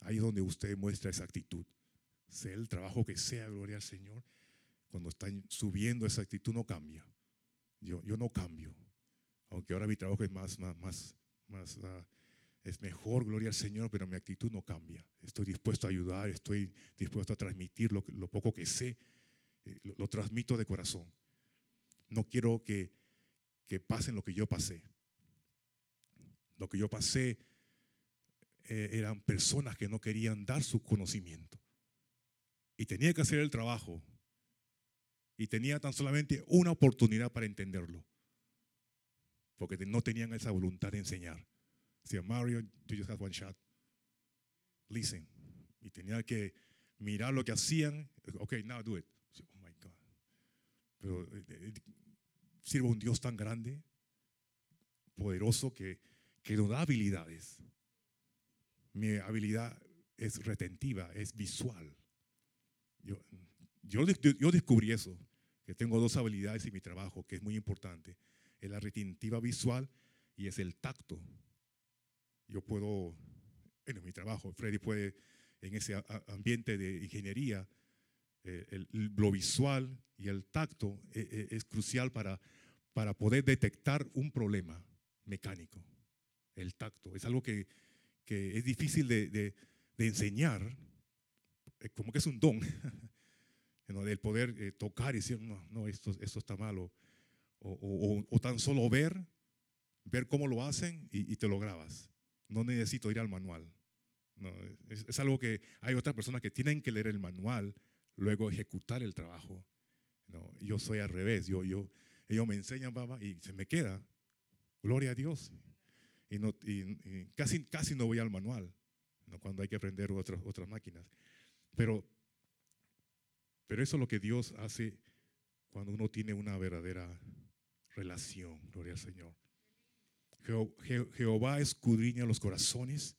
ahí es donde usted muestra esa actitud. Sea el trabajo que sea, gloria al Señor, cuando están subiendo esa actitud no cambia. Yo, yo no cambio. Aunque ahora mi trabajo es más, más, más, más ah, es mejor, gloria al Señor, pero mi actitud no cambia. Estoy dispuesto a ayudar, estoy dispuesto a transmitir lo, lo poco que sé, eh, lo, lo transmito de corazón. No quiero que, que pasen lo que yo pasé. Lo que yo pasé eh, eran personas que no querían dar su conocimiento. Y tenía que hacer el trabajo. Y tenía tan solamente una oportunidad para entenderlo. Porque no tenían esa voluntad de enseñar. Decía, Mario, you just have one shot. Listen. Y tenía que mirar lo que hacían. Ok, now do it. Oh my God. Pero eh, eh, sirvo a un Dios tan grande, poderoso, que, que nos da habilidades. Mi habilidad es retentiva, es visual. Yo- yo descubrí eso, que tengo dos habilidades en mi trabajo, que es muy importante. Es la retentiva visual y es el tacto. Yo puedo, en mi trabajo, Freddy puede, en ese ambiente de ingeniería, eh, el- lo visual y el tacto eh, eh, es crucial para, para poder detectar un problema mecánico. El tacto es algo que, que es difícil de, de- de enseñar eh, como que es un don, del poder eh, tocar y decir, no, no, esto, esto está malo. O, tan solo ver, ver cómo lo hacen y, te lo grabas. No necesito ir al manual. Es, algo que hay otras personas que tienen que leer el manual, luego ejecutar el trabajo. No, yo soy al revés. Yo, yo, ellos me enseñan, papá, y se me queda. Gloria a Dios. Y, no, y, casi, casi no voy al manual cuando hay que aprender otras, otras máquinas. Pero, pero eso es lo que Dios hace cuando uno tiene una verdadera relación. Gloria al Señor. Jeho- Je- Jehová escudriña los corazones,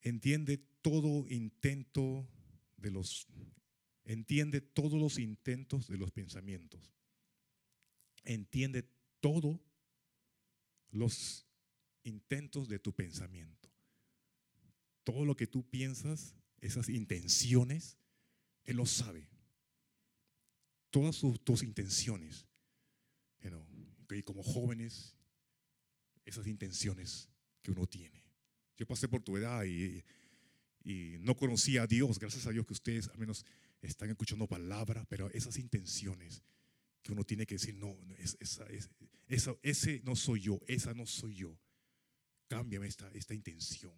entiende todo intento de los, entiende todos los intentos de los pensamientos, entiende todos los intentos de tu pensamiento. Todo lo que tú piensas, esas intenciones, Él lo sabe. Todas sus- tus intenciones. you know, como jóvenes, esas intenciones que uno tiene. Yo pasé por tu edad y, no conocía a Dios, gracias a Dios que ustedes al menos están escuchando palabra, pero esas intenciones que uno tiene que decir, no, ese no soy yo, esa no soy yo. Cámbiame esta, esta intención.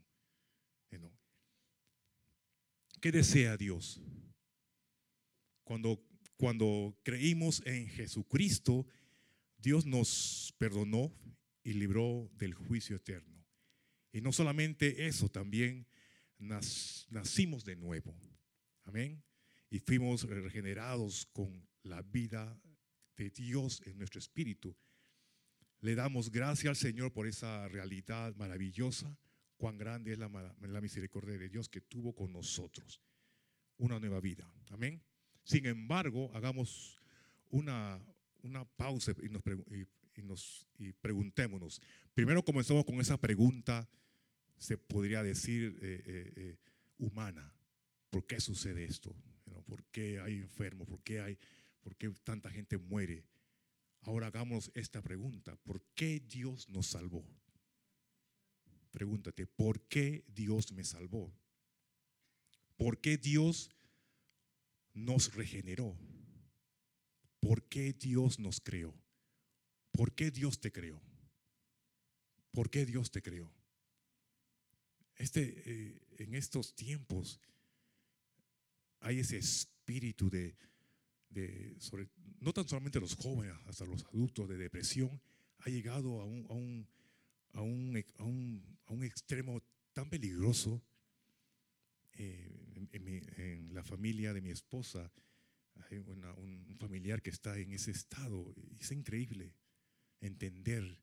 ¿Qué desea Dios? Cuando, cuando creímos en Jesucristo, Dios nos perdonó y libró del juicio eterno. Y no solamente eso, también nacimos de nuevo. Amén. Y fuimos regenerados con la vida de Dios en nuestro espíritu. Le damos gracias al Señor por esa realidad maravillosa. Cuán grande es la, la misericordia de Dios que tuvo con nosotros. Una nueva vida. Amén. Sin embargo, hagamos una, una pausa y, nos, y- nos- y preguntémonos. Primero comenzamos con esa pregunta, se podría decir, eh, eh, eh, humana. ¿Por qué sucede esto? ¿Por qué hay enfermos? ¿Por qué, hay, ¿Por qué tanta gente muere? Ahora hagamos esta pregunta. ¿Por qué Dios nos salvó? Pregúntate, ¿por qué Dios me salvó? ¿Por qué Dios nos regeneró? ¿Por qué Dios nos creó? ¿Por qué Dios te creó? ¿Por qué Dios te creó? Este, eh, en estos tiempos hay ese espíritu de, sobre- no tan solamente los jóvenes, hasta los adultos de depresión, ha llegado a un, a un, a un- a un extremo tan peligroso. Eh, en, mi- en la familia de mi esposa hay una- un, familiar que está en ese estado. Es increíble entender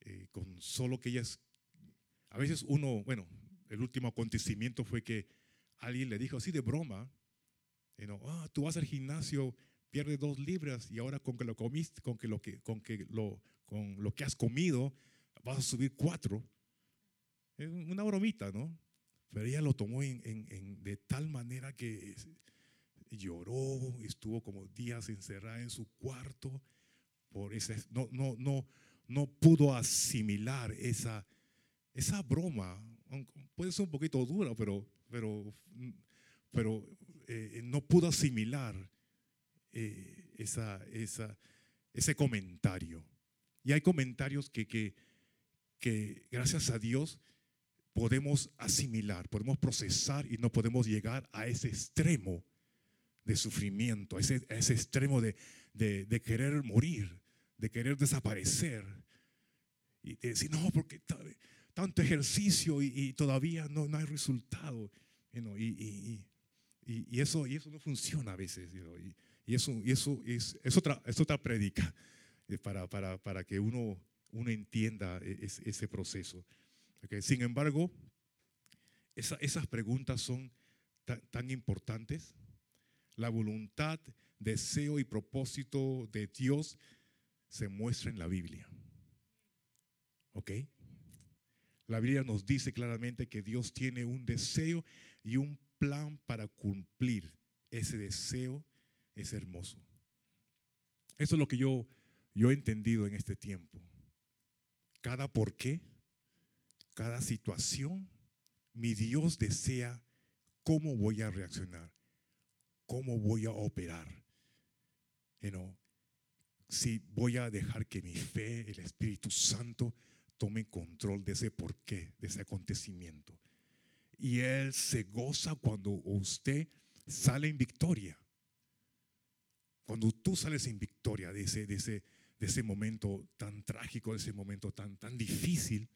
eh, con solo que ellas... A veces uno, bueno, el último acontecimiento fue que alguien le dijo así de broma, you ah, tú vas al gimnasio, pierdes dos libras y ahora con que lo comiste, con que lo que, con que lo, con lo que has comido, vas a subir cuatro. Es una bromita, ¿no? Pero ella lo tomó en, en- en- de tal manera que lloró, estuvo como días encerrada en su cuarto por ese, no, no, no, no pudo asimilar esa, esa broma. Puede ser un poquito dura, pero, pero, pero eh, no pudo asimilar eh, esa, esa, ese comentario. Y hay comentarios que, que, que, gracias a Dios, podemos asimilar, podemos procesar y no podemos llegar a ese extremo de sufrimiento, a ese, a ese extremo de, de- de querer morir, de querer desaparecer. Y de decir, no, porque ta- tanto ejercicio y, y todavía no, no hay resultado. y, y- y- eso, y eso no funciona a veces. y, eso, eso es, es otra, es otra prédica eh, para, para, para que uno, uno entienda e- es- ese proceso. Sin embargo, esa- esas preguntas son tan, tan importantes. La voluntad, deseo y propósito de Dios se muestra en la Biblia. ¿Ok? La Biblia nos dice claramente que Dios tiene un deseo y un plan para cumplir ese deseo. Es hermoso. Eso es lo que yo he entendido en este tiempo. Cada por qué, cada situación, mi Dios desea ¿cómo voy a reaccionar? ¿Cómo voy a operar? You know, si voy a dejar que mi fe, el Espíritu Santo, tome control de ese porqué, de ese acontecimiento. Y Él se goza cuando usted sale en victoria. Cuando tú sales en victoria de ese, de ese, de ese momento tan trágico, de ese momento tan, tan difícil,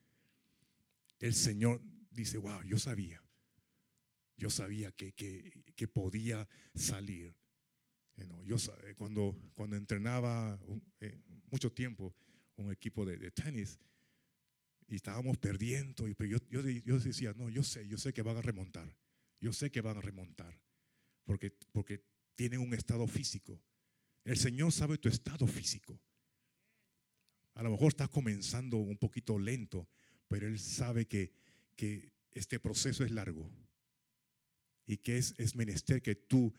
el Señor dice, wow, yo sabía. Yo sabía que, que, podía salir. Sa- cuando, cuando entrenaba eh, mucho tiempo un equipo de, tenis y estábamos perdiendo, y, yo decía, no, yo sé, yo sé que van a remontar. Yo sé que van a remontar. Porque, porque tienen un estado físico. El Señor sabe tu estado físico. A lo mejor estás comenzando un poquito lento, pero Él sabe que, que este proceso es largo y que es, es menester que tu,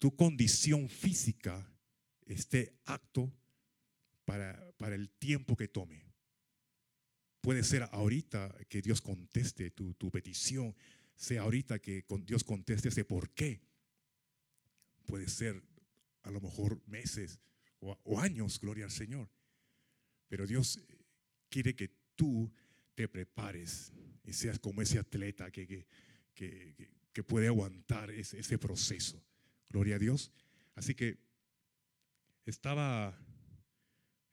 tu condición física esté apto para, para el tiempo que tome. Puede ser ahorita que Dios conteste tu, tu petición, sea ahorita que con- Dios conteste ese por qué. Puede ser a lo mejor meses o años, gloria al Señor. Pero Dios quiere que tú te prepares y seas como ese atleta que, que, que- puede aguantar ese, ese proceso. Gloria a Dios. Así que estaba,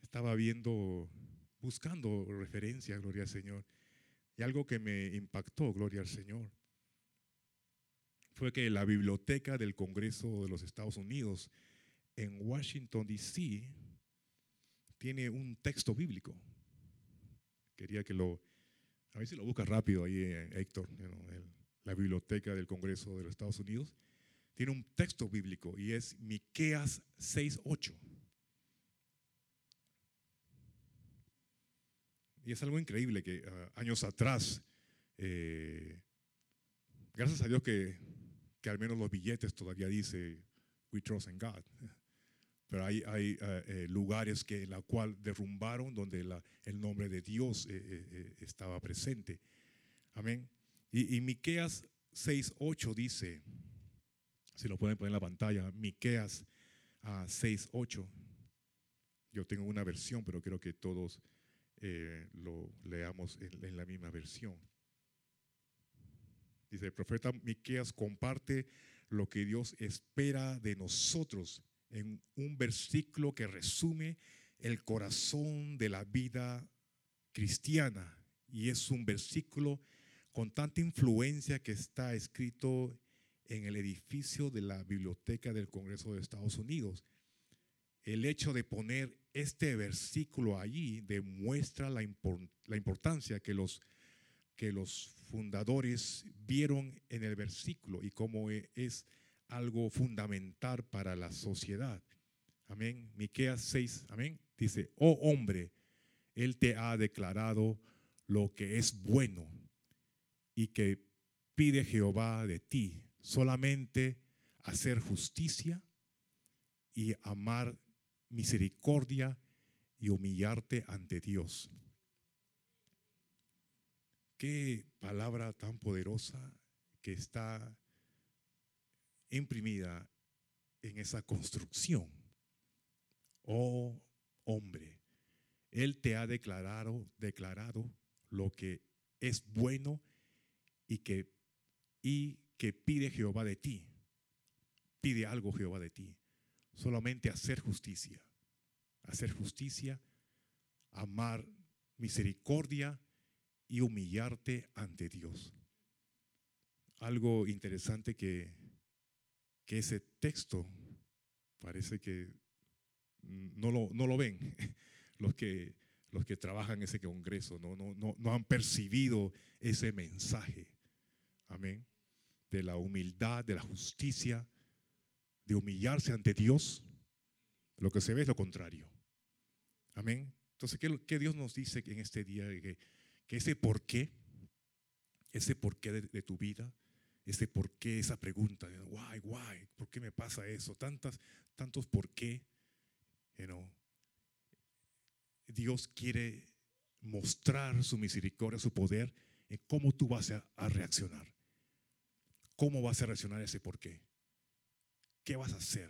estaba viendo, buscando referencia, gloria al Señor. Y algo que me impactó, gloria al Señor, fue que la biblioteca del Congreso de los Estados Unidos en Washington, D.C., tiene un texto bíblico. Quería que lo, a ver si lo buscas rápido ahí, eh, Héctor, el- la biblioteca del Congreso de los Estados Unidos. Tiene un texto bíblico y es Miqueas 6:8. Y es algo increíble que ah, años atrás, eh, gracias a Dios que, que al menos los billetes todavía dice We trust in God. Pero hay, hay eh, eh, lugares que en la cual derrumbaron donde la- el nombre de Dios eh, estaba presente. Amén. Y, y Miqueas 6:8 dice, si lo pueden poner en la pantalla, Miqueas ah, 6:8. Yo tengo una versión, pero creo que todos lo leamos en, en la misma versión. Dice, el profeta Miqueas comparte lo que Dios espera de nosotros en un versículo que resume el corazón de la vida cristiana. Y es un versículo con tanta influencia que está escrito en el edificio de la Biblioteca del Congreso de Estados Unidos. El hecho de poner este versículo allí demuestra la, impor- la importancia que los, que los fundadores vieron en el versículo y cómo e- es algo fundamental para la sociedad. Amén. Miqueas 6, amén. Dice, "Oh hombre, él te ha declarado lo que es bueno y que pide Jehová de ti, solamente hacer justicia y amar misericordia y humillarte ante Dios. Qué palabra tan poderosa que está imprimida en esa construcción. Oh hombre, Él te ha declarado, declarado lo que es bueno y que, y que pide Jehová de ti. Pide algo Jehová de ti. Solamente hacer justicia. Hacer justicia, amar misericordia y humillarte ante Dios. Algo interesante que, que ese texto parece que no lo, no lo ven los que, los que trabajan ese congreso, no, no, no, no han percibido ese mensaje. Amén. De la humildad, de la justicia, de humillarse ante Dios. Lo que se ve es lo contrario. Amén. Entonces, ¿qué, qué Dios nos dice en este día? Que, que ese por qué, ese por qué de, de tu vida, ese por qué, esa pregunta, why, why, ¿por qué me pasa eso? Tantas, tantos por qué. Dios quiere mostrar su misericordia, su poder, en cómo tú vas a, a reaccionar. ¿cómo vas a reaccionar a ese por qué? ¿Qué vas a hacer?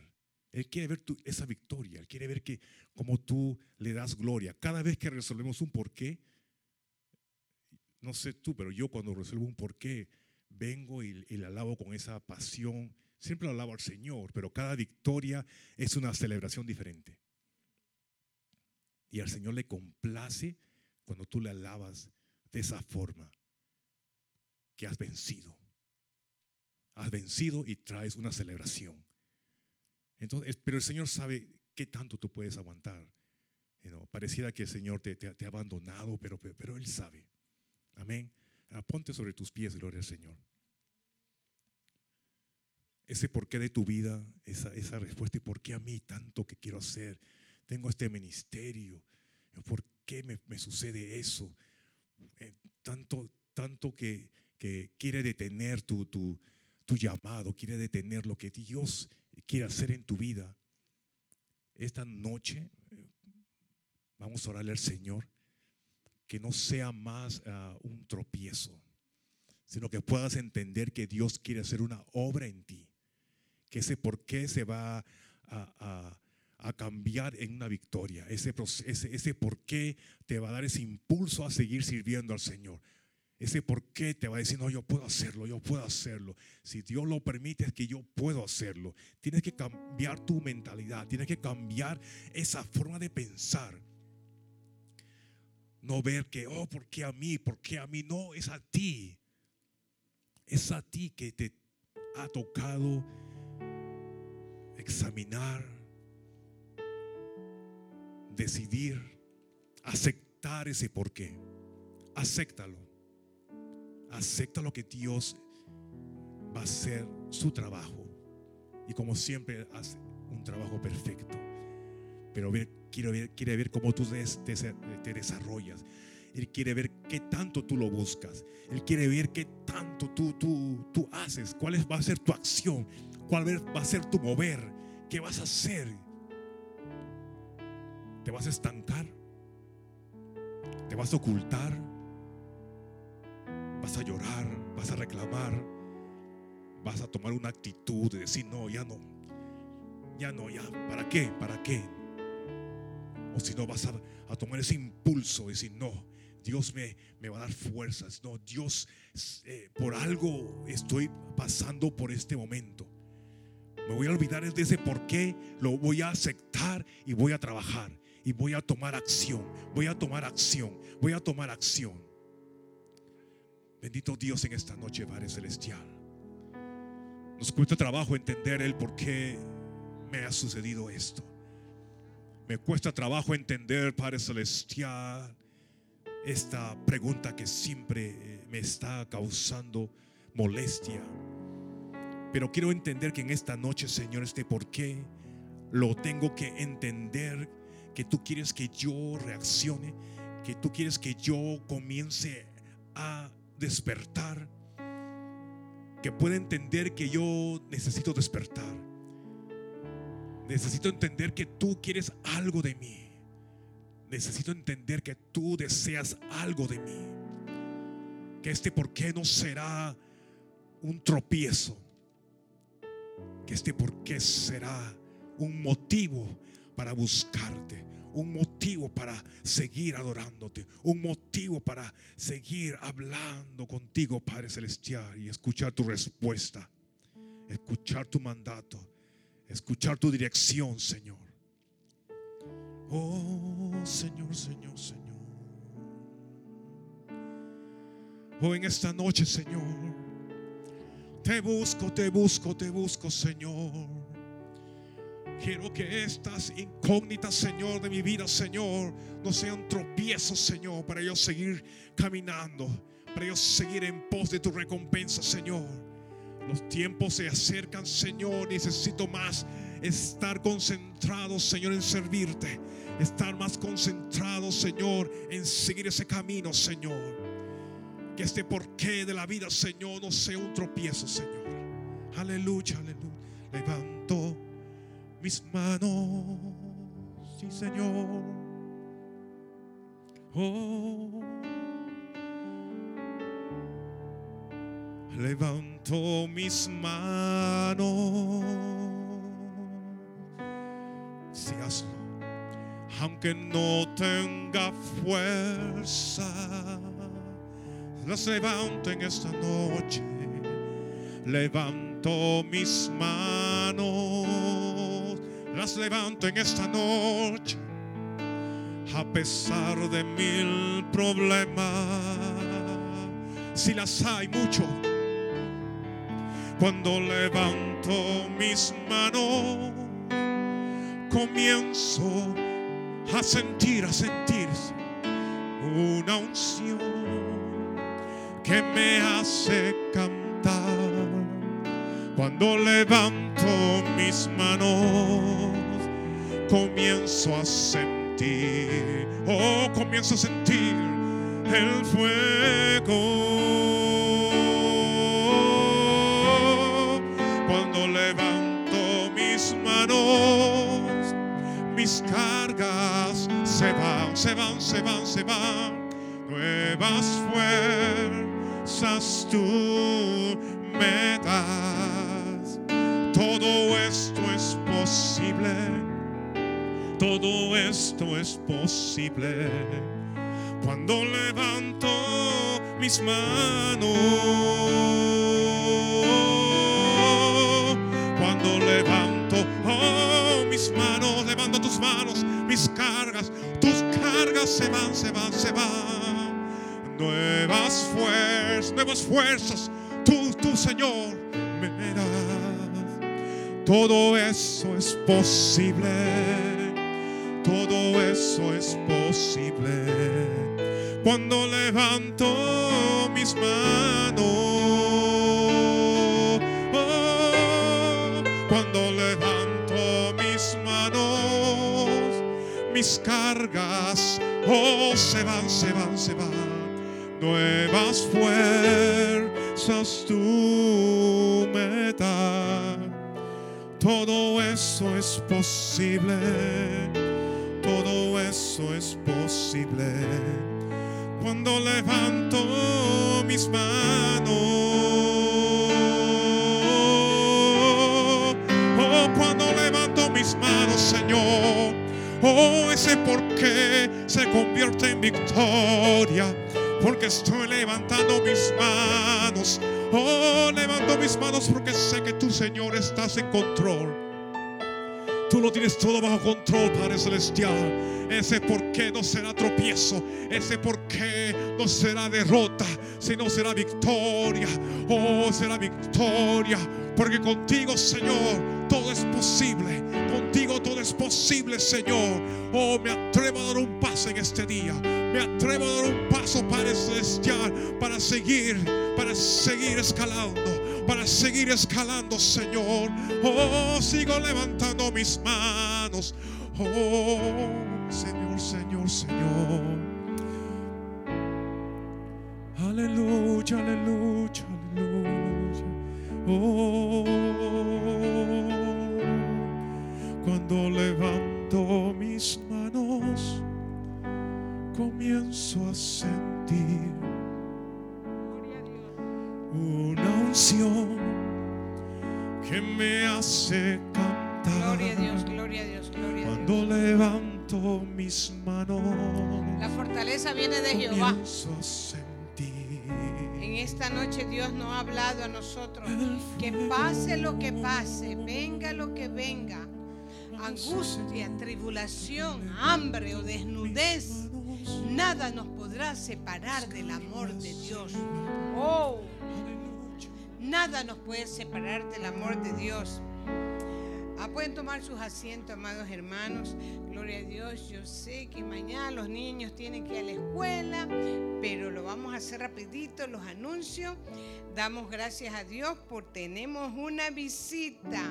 Él quiere ver tu- esa victoria, Él quiere ver que como tú le das gloria. Cada vez que resolvemos un por qué, no sé tú, pero yo cuando resuelvo un por qué, vengo y, y le alabo con esa pasión. Siempre lo alabo al Señor, pero cada victoria es una celebración diferente. Y al Señor le complace cuando tú le alabas de esa forma, que has vencido. Has vencido y traes una celebración. Entonces, pero el Señor sabe qué tanto tú puedes aguantar. You know, pareciera que el Señor te, ha abandonado, pero, pero Él sabe. Amén. Ponte sobre tus pies, gloria al Señor. Ese porqué de tu vida, esa, respuesta y por qué a mí tanto que quiero hacer. Tengo este ministerio. ¿Por qué me, sucede eso? Eh, tanto, tanto que, quiere detener tu, tu, tu llamado, quiere detener lo que Dios quiere hacer en tu vida. Esta noche eh, vamos a orarle al Señor que no sea más ah, un tropiezo, sino que puedas entender que Dios quiere hacer una obra en ti, que ese por qué se va a, cambiar en una victoria, ese, ese por qué te va a dar ese impulso a seguir sirviendo al Señor. Ese por qué te va a decir, no, yo puedo hacerlo, yo puedo hacerlo. Si Dios lo permite, es que yo puedo hacerlo. Tienes que cambiar tu mentalidad, tienes que cambiar esa forma de pensar. No ver que, oh, ¿por qué a mí? ¿Por qué a mí? No, es a ti. Es a ti que te ha tocado examinar, decidir, aceptar ese por qué. Acéptalo. Acepta lo que Dios va a hacer su trabajo. Y como siempre hace un trabajo perfecto. Pero ver, quiero ver, quiere ver cómo tú te, desarrollas. Él quiere ver qué tanto tú lo buscas. Él quiere ver qué tanto tú, tú, tú haces. ¿Cuál va a ser tu acción? ¿Cuál va a ser tu mover? ¿Qué vas a hacer? ¿Te vas a estancar? ¿Te vas a ocultar? ¿Vas a llorar? ¿Vas a reclamar? ¿Vas a tomar una actitud de decir, no, ya no? Ya no, ya. ¿Para qué? ¿Para qué? Si no, vas a, a tomar ese impulso de decir, no, Dios me, me va a dar fuerzas. No, Dios, eh, por algo estoy pasando por este momento. Me voy a olvidar de ese por qué, lo voy a aceptar y voy a trabajar. Y voy a tomar acción, voy a tomar acción, voy a tomar acción. Bendito Dios en esta noche, Padre Celestial. Nos cuesta trabajo entender el por qué me ha sucedido esto. Me cuesta trabajo entender, Padre Celestial, esta pregunta que siempre eh, me está causando molestia. Pero quiero entender que en esta noche, Señor, este por qué lo tengo que entender, que tú quieres que yo reaccione, que tú quieres que yo comience a despertar, que pueda entender que yo necesito despertar. Necesito entender que tú quieres algo de mí. Necesito entender que tú deseas algo de mí. Que este por qué no será un tropiezo. Que este por qué será un motivo para buscarte. Un motivo para seguir adorándote. Un motivo para seguir hablando contigo, Padre Celestial. Y escuchar tu respuesta. Escuchar tu mandato. Escuchar tu dirección, Señor. Oh, Señor, Señor, Señor. Oh, en esta noche, Señor. Te busco, te busco, te busco, Señor. Quiero que estas incógnitas, Señor, de mi vida, Señor, no sean tropiezos, Señor, para yo seguir caminando, para yo seguir en pos de tu recompensa, Señor. Los tiempos se acercan, Señor. Necesito más estar concentrado, Señor, en servirte. Estar más concentrado, Señor, en seguir ese camino, Señor. Que este porqué de la vida, Señor, no sea un tropiezo, Señor. Aleluya, aleluya. Levanto mis manos, sí, Señor. Oh. Levanto mis manos. Sí, hazlo. Aunque no tenga fuerza, las levanto en esta noche. Levanto mis manos, las levanto en esta noche. A pesar de mil problemas, si las hay mucho, cuando levanto mis manos, comienzo a sentir, a sentir una unción que me hace cantar. Cuando levanto mis manos, comienzo a sentir, oh, comienzo a sentir el fuego. Cuando levanto mis manos, mis cargas se van, se van, se van, se van. Nuevas fuerzas tú me das. Todo esto es posible. Todo esto es posible. Cuando levanto mis manos. Mis manos, levanto tus manos, mis cargas, tus cargas se van, se van, se van. Nuevas fuerzas, nuevas fuerzas, tú, tú Señor, me das. Todo eso es posible, todo eso es posible. Cuando levanto mis manos, mis cargas, oh, se van, se van, se van. Nuevas fuerzas tú me das. Todo eso es posible. Todo eso es posible. Cuando levanto mis manos. Oh, cuando levanto mis manos, Señor. Oh, ese por qué se convierte en victoria. Porque estoy levantando mis manos. Oh, levanto mis manos porque sé que tú, Señor, estás en control. Tú lo tienes todo bajo control, Padre Celestial. Ese por qué no será tropiezo. Ese por qué no será derrota, sino será victoria. Oh, será victoria. Porque contigo, Señor, todo es posible. Contigo todo es posible, Señor. Oh, me atrevo a dar un paso en este día. Me atrevo a dar un paso, Padre Celestial, para seguir, para seguir escalando para seguir escalando, Señor. Oh, sigo levantando mis manos. Oh, Señor, Señor, Señor. Aleluya, aleluya. Oh, cuando levanto mis manos, comienzo a sentir una unción que me hace cantar. Gloria a Dios, gloria a Dios, gloria a Cuando Dios. levanto mis manos, La fortaleza viene de Jehová. En esta noche Dios nos ha hablado a nosotros que pase lo que pase, venga lo que venga, angustia, tribulación, hambre o desnudez, nada nos podrá separar del amor de Dios. Oh, nada nos puede separar del amor de Dios. Ah, pueden tomar sus asientos, amados hermanos. Gloria a Dios. Yo sé que mañana los niños tienen que ir a la escuela, pero lo vamos a hacer rapidito, los anuncios. Damos gracias a Dios por tenemos una visita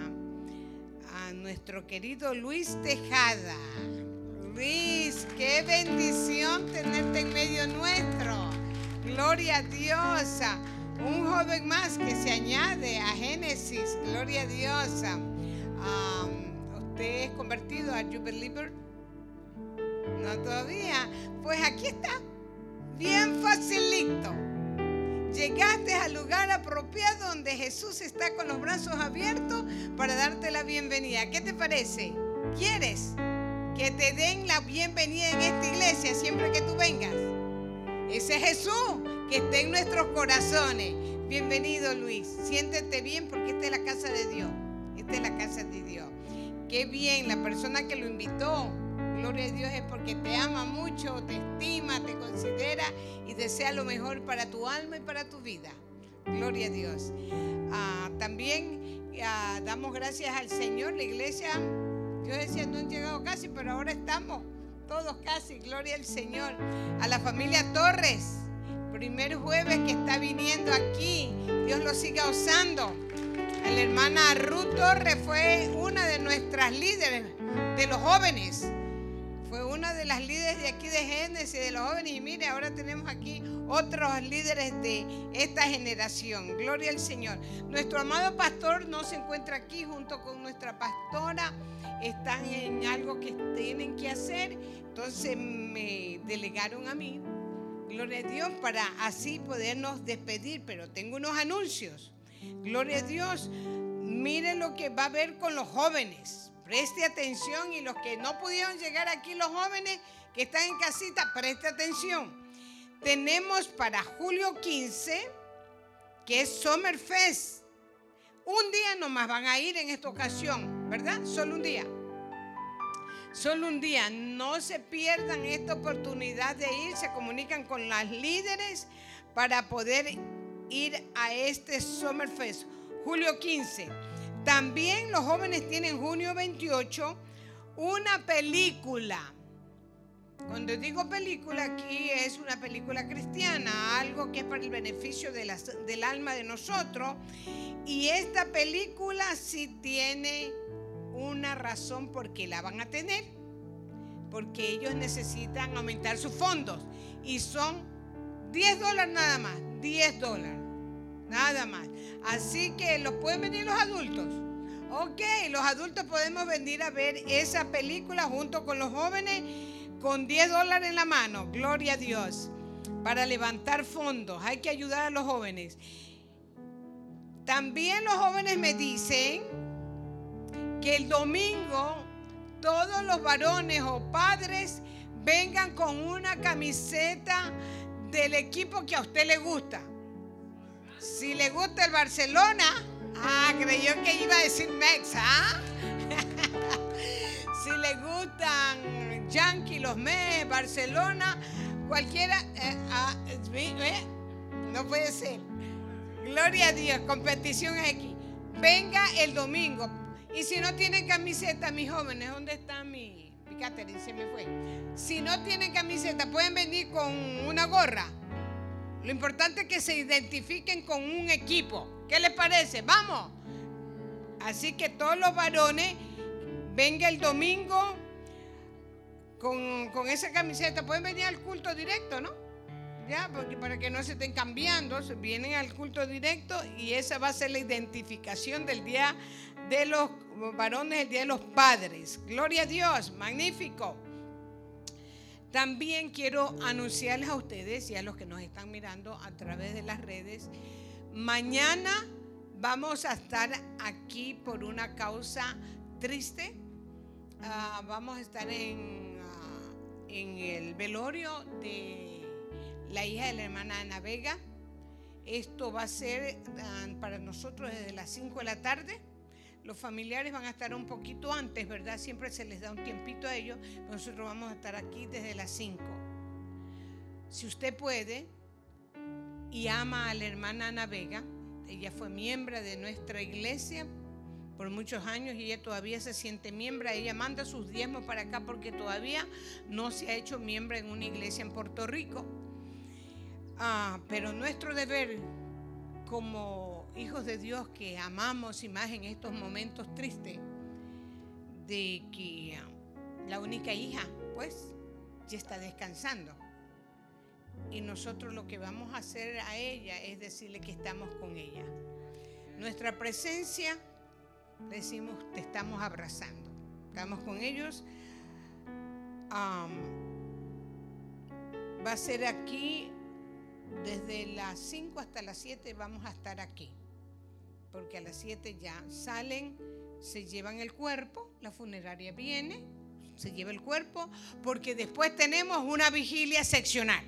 a nuestro querido Luis Tejada. Luis, qué bendición tenerte en medio nuestro. Gloria a Dios. Un joven más que se añade a Génesis. Gloria a Dios. Um, ¿Usted es convertido a You Believer? No todavía. Pues aquí está. Bien facilito. Llegaste al lugar apropiado donde Jesús está con los brazos abiertos para darte la bienvenida. ¿Qué te parece? ¿Quieres que te den la bienvenida en esta iglesia siempre que tú vengas? Ese es Jesús que está en nuestros corazones. Bienvenido Luis, siéntete bien porque esta es la casa de Dios. Esta es la casa de Dios. Qué bien, la persona que lo invitó, gloria a Dios, es porque te ama mucho, te estima, te considera y desea lo mejor para tu alma y para tu vida. Gloria a Dios. Ah, también ah, damos gracias al Señor, la iglesia. Yo decía, no han llegado casi, pero ahora estamos todos casi. Gloria al Señor. A la familia Torres primer jueves que está viniendo aquí. Dios lo siga usando. La hermana Ruth Torres fue una de nuestras líderes de los jóvenes. Fue una de las líderes de aquí de Génesis, de los jóvenes. Y mire, ahora tenemos aquí otros líderes de esta generación. Gloria al Señor. Nuestro amado pastor no se encuentra aquí junto con nuestra pastora. Están en algo que tienen que hacer. Entonces me delegaron a mí Gloria a Dios para así podernos despedir, pero tengo unos anuncios. Gloria a Dios. Mire lo que va a haber con los jóvenes. Preste atención y los que no pudieron llegar aquí, los jóvenes que están en casita, preste atención. Tenemos para julio 15, que es Summerfest. Un día nomás van a ir en esta ocasión, ¿verdad? Solo un día. Solo un día. No se pierdan esta oportunidad de ir. Se comunican con las líderes para poder ir a este Summerfest. Julio 15. También los jóvenes tienen junio 28 una película. Cuando digo película aquí es una película cristiana, algo que es para el beneficio del alma de nosotros. Y esta película sí tiene una razón por qué la van a tener. Porque ellos necesitan aumentar sus fondos. Y son 10 dólares nada más. 10 dólares. Nada más. Así que los pueden venir los adultos. Ok, los adultos podemos venir a ver esa película junto con los jóvenes con 10 dólares en la mano. Gloria a Dios. Para levantar fondos. Hay que ayudar a los jóvenes. También los jóvenes me dicen que el domingo todos los varones o padres vengan con una camiseta del equipo que a usted le gusta. Si le gusta el Barcelona, ah, creyó que iba a decir Mexa. ¿ah? si le gustan Yankee, los Mets, Barcelona, cualquiera, eh, ah, no puede ser. Gloria a Dios, competición aquí. Venga el domingo. Y si no tienen camiseta, mis jóvenes, ¿dónde está mi Catherine? Se me fue. Si no tienen camiseta, pueden venir con una gorra. Lo importante es que se identifiquen con un equipo. ¿Qué les parece? Vamos. Así que todos los varones, venga el domingo con, con esa camiseta. Pueden venir al culto directo, ¿no? Ya, porque para que no se estén cambiando, vienen al culto directo y esa va a ser la identificación del día de los varones, el Día de los Padres. Gloria a Dios, magnífico. También quiero anunciarles a ustedes y a los que nos están mirando a través de las redes, mañana vamos a estar aquí por una causa triste. Ah, vamos a estar en, en el velorio de la hija de la hermana Ana Vega. Esto va a ser ah, para nosotros desde las 5 de la tarde. Los familiares van a estar un poquito antes, ¿verdad? Siempre se les da un tiempito a ellos. Nosotros vamos a estar aquí desde las 5. Si usted puede y ama a la hermana Ana Vega, ella fue miembro de nuestra iglesia por muchos años y ella todavía se siente miembro. Ella manda sus diezmos para acá porque todavía no se ha hecho miembro en una iglesia en Puerto Rico. Ah, pero nuestro deber como hijos de Dios que amamos y más en estos momentos tristes de que la única hija, pues, ya está descansando. Y nosotros lo que vamos a hacer a ella es decirle que estamos con ella. Nuestra presencia, decimos, te estamos abrazando. Estamos con ellos. Va a ser aquí desde las 5 hasta las 7 vamos a estar aquí. Porque a las 7 ya salen, se llevan el cuerpo, la funeraria viene, se lleva el cuerpo, porque después tenemos una vigilia seccional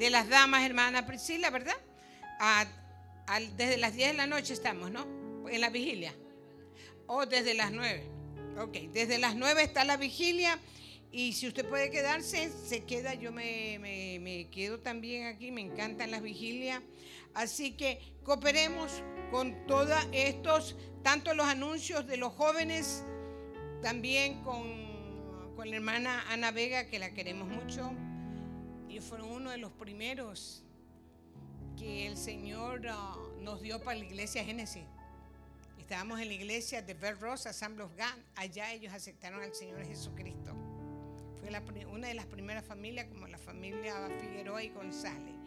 de las damas, hermana Priscila, ¿verdad? A- al- desde las 10 de la noche estamos, ¿no? En la vigilia. O desde las 9. Ok, desde las 9 está la vigilia. Y si usted puede quedarse, se queda. Yo me, me- me quedo también aquí. Me encantan las vigilias. Así que cooperemos con todos estos, tanto los anuncios de los jóvenes, también con, con la hermana Ana Vega, que la queremos mucho. Y fueron uno de los primeros que el Señor ah, nos dio para la iglesia Génesis. Estábamos en la iglesia de Bell Ross, Assembly of God. Allá ellos aceptaron al Señor Jesucristo. Fue una de las primeras familias, como la familia Figueroa y González.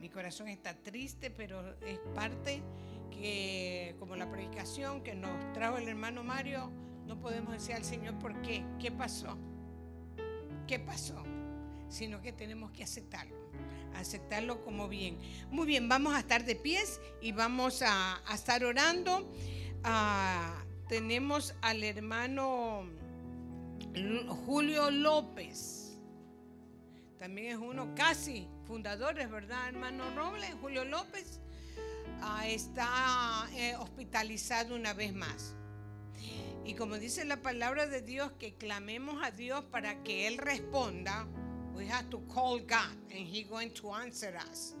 Mi corazón está triste, pero es parte que, como la predicación que nos trajo el hermano Mario, no podemos decir al Señor por qué, qué pasó, qué pasó, sino que tenemos que aceptarlo, aceptarlo como bien. Muy bien, vamos a estar de pies y vamos a, estar orando. Ah, tenemos al hermano L- Julio López. También es uno casi fundadores, ¿verdad, hermano Robles? Julio López ah, está eh, hospitalizado una vez más. Y como dice la palabra de Dios, que clamemos a Dios para que Él responda. We have to call God and He going to answer us.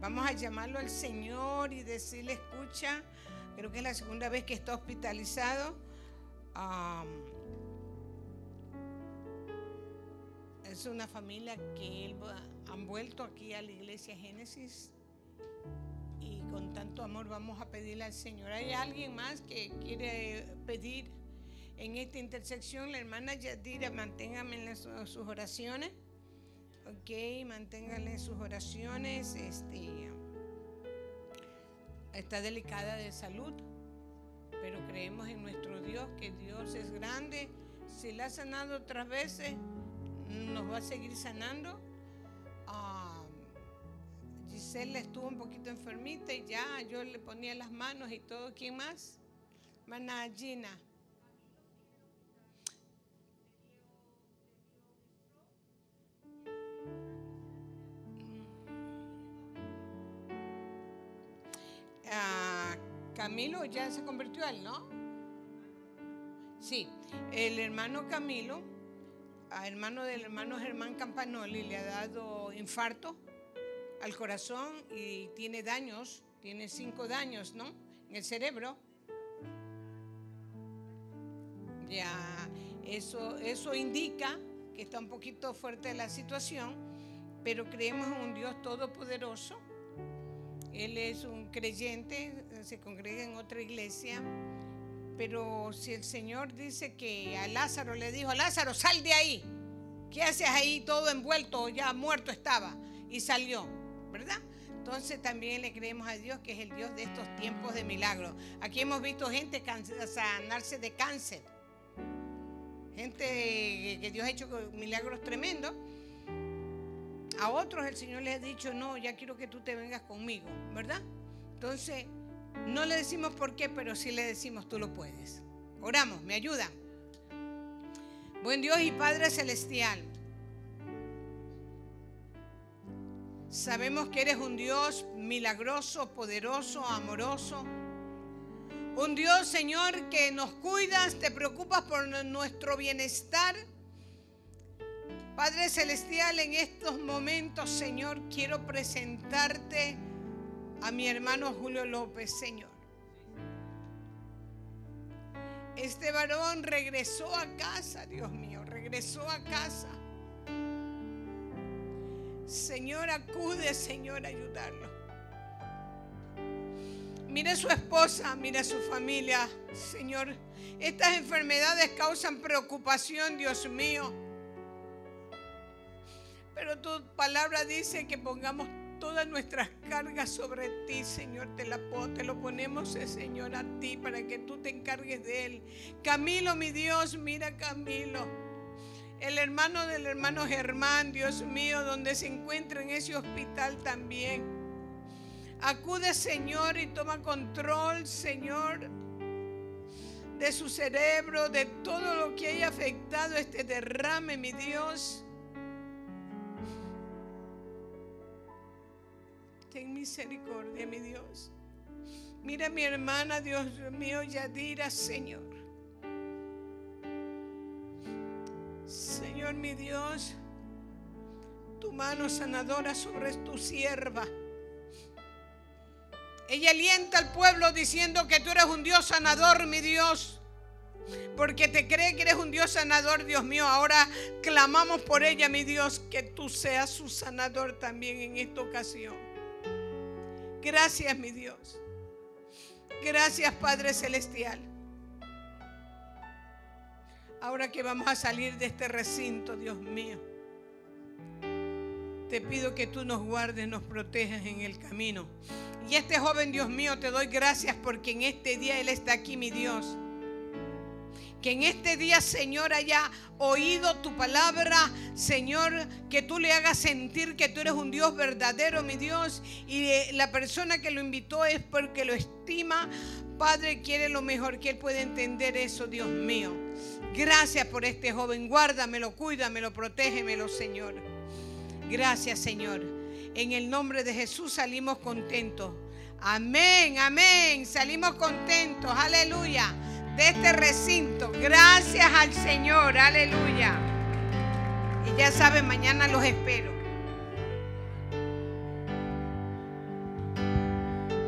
Vamos a llamarlo al Señor y decirle, escucha, creo que es la segunda vez que está hospitalizado. Es una familia que él va- han vuelto aquí a la iglesia Génesis y con tanto amor vamos a pedirle al Señor. ¿Hay alguien más que quiere pedir en esta intersección? La hermana Yadira, manténgame en las- sus oraciones. Ok, manténgale sus oraciones. Este, está delicada de salud, pero creemos en nuestro Dios, que Dios es grande. Si la ha sanado otras veces, nos va a seguir sanando. Ah, Giselle estuvo un poquito enfermita y ya yo le ponía las manos y todo. ¿Quién más? Mana Gina. Ah, Camilo ya se convirtió él, ¿no? Sí, el hermano Camilo, a hermano del hermano Germán Campanoli, le ha dado infarto al corazón y tiene daños, tiene cinco daños, ¿no? En el cerebro. Ya, eso, eso indica que está un poquito fuerte la situación, pero creemos en un Dios todopoderoso. Él es un creyente, se congrega en otra iglesia, pero si el Señor dice que a Lázaro le dijo, Lázaro, sal de ahí, ¿qué haces ahí todo envuelto? Ya muerto estaba y salió, ¿verdad? Entonces también le creemos a Dios que es el Dios de estos tiempos de milagros. Aquí hemos visto gente sanarse de cáncer, gente que Dios ha hecho milagros tremendos. A otros el Señor les ha dicho, no, ya quiero que tú te vengas conmigo, ¿verdad? Entonces, no le decimos por qué, pero sí le decimos, tú lo puedes. Oramos, me ayudan. Buen Dios y Padre Celestial, sabemos que eres un Dios milagroso, poderoso, amoroso. Un Dios, Señor, que nos cuidas, te preocupas por nuestro bienestar. Padre Celestial, en estos momentos, Señor, quiero presentarte a mi hermano Julio López, Señor. Este varón regresó a casa, Dios mío, regresó a casa. Señor, acude, Señor, a ayudarlo. Mire su esposa, mire su familia, Señor. Estas enfermedades causan preocupación, Dios mío. Pero tu palabra dice que pongamos todas nuestras cargas sobre ti, Señor. Te, la, te lo ponemos, eh, Señor, a ti para que tú te encargues de él. Camilo, mi Dios, mira Camilo. El hermano del hermano Germán, Dios mío, donde se encuentra en ese hospital también. Acude, Señor, y toma control, Señor, de su cerebro, de todo lo que haya afectado este derrame, mi Dios. Ten misericordia, mi Dios. Mira mi hermana, Dios mío, Yadira, Señor. Señor mi Dios, tu mano sanadora sobre tu sierva. Ella alienta al pueblo diciendo que tú eres un Dios sanador, mi Dios. Porque te cree que eres un Dios sanador, Dios mío. Ahora clamamos por ella, mi Dios, que tú seas su sanador también en esta ocasión. Gracias, mi Dios. Gracias, Padre Celestial. Ahora que vamos a salir de este recinto, Dios mío, te pido que tú nos guardes, nos protejas en el camino. Y este joven, Dios mío, te doy gracias porque en este día Él está aquí, mi Dios. Que en este día, Señor, haya oído tu palabra, Señor, que tú le hagas sentir que tú eres un Dios verdadero, mi Dios. Y la persona que lo invitó es porque lo estima. Padre, quiere lo mejor, que Él pueda entender eso, Dios mío. Gracias por este joven. Guárdamelo, cuídamelo, protégemelo, Señor. Gracias, Señor. En el nombre de Jesús salimos contentos. Amén, amén. Salimos contentos. Aleluya de este recinto. Gracias al Señor, aleluya. Y ya saben, mañana los espero.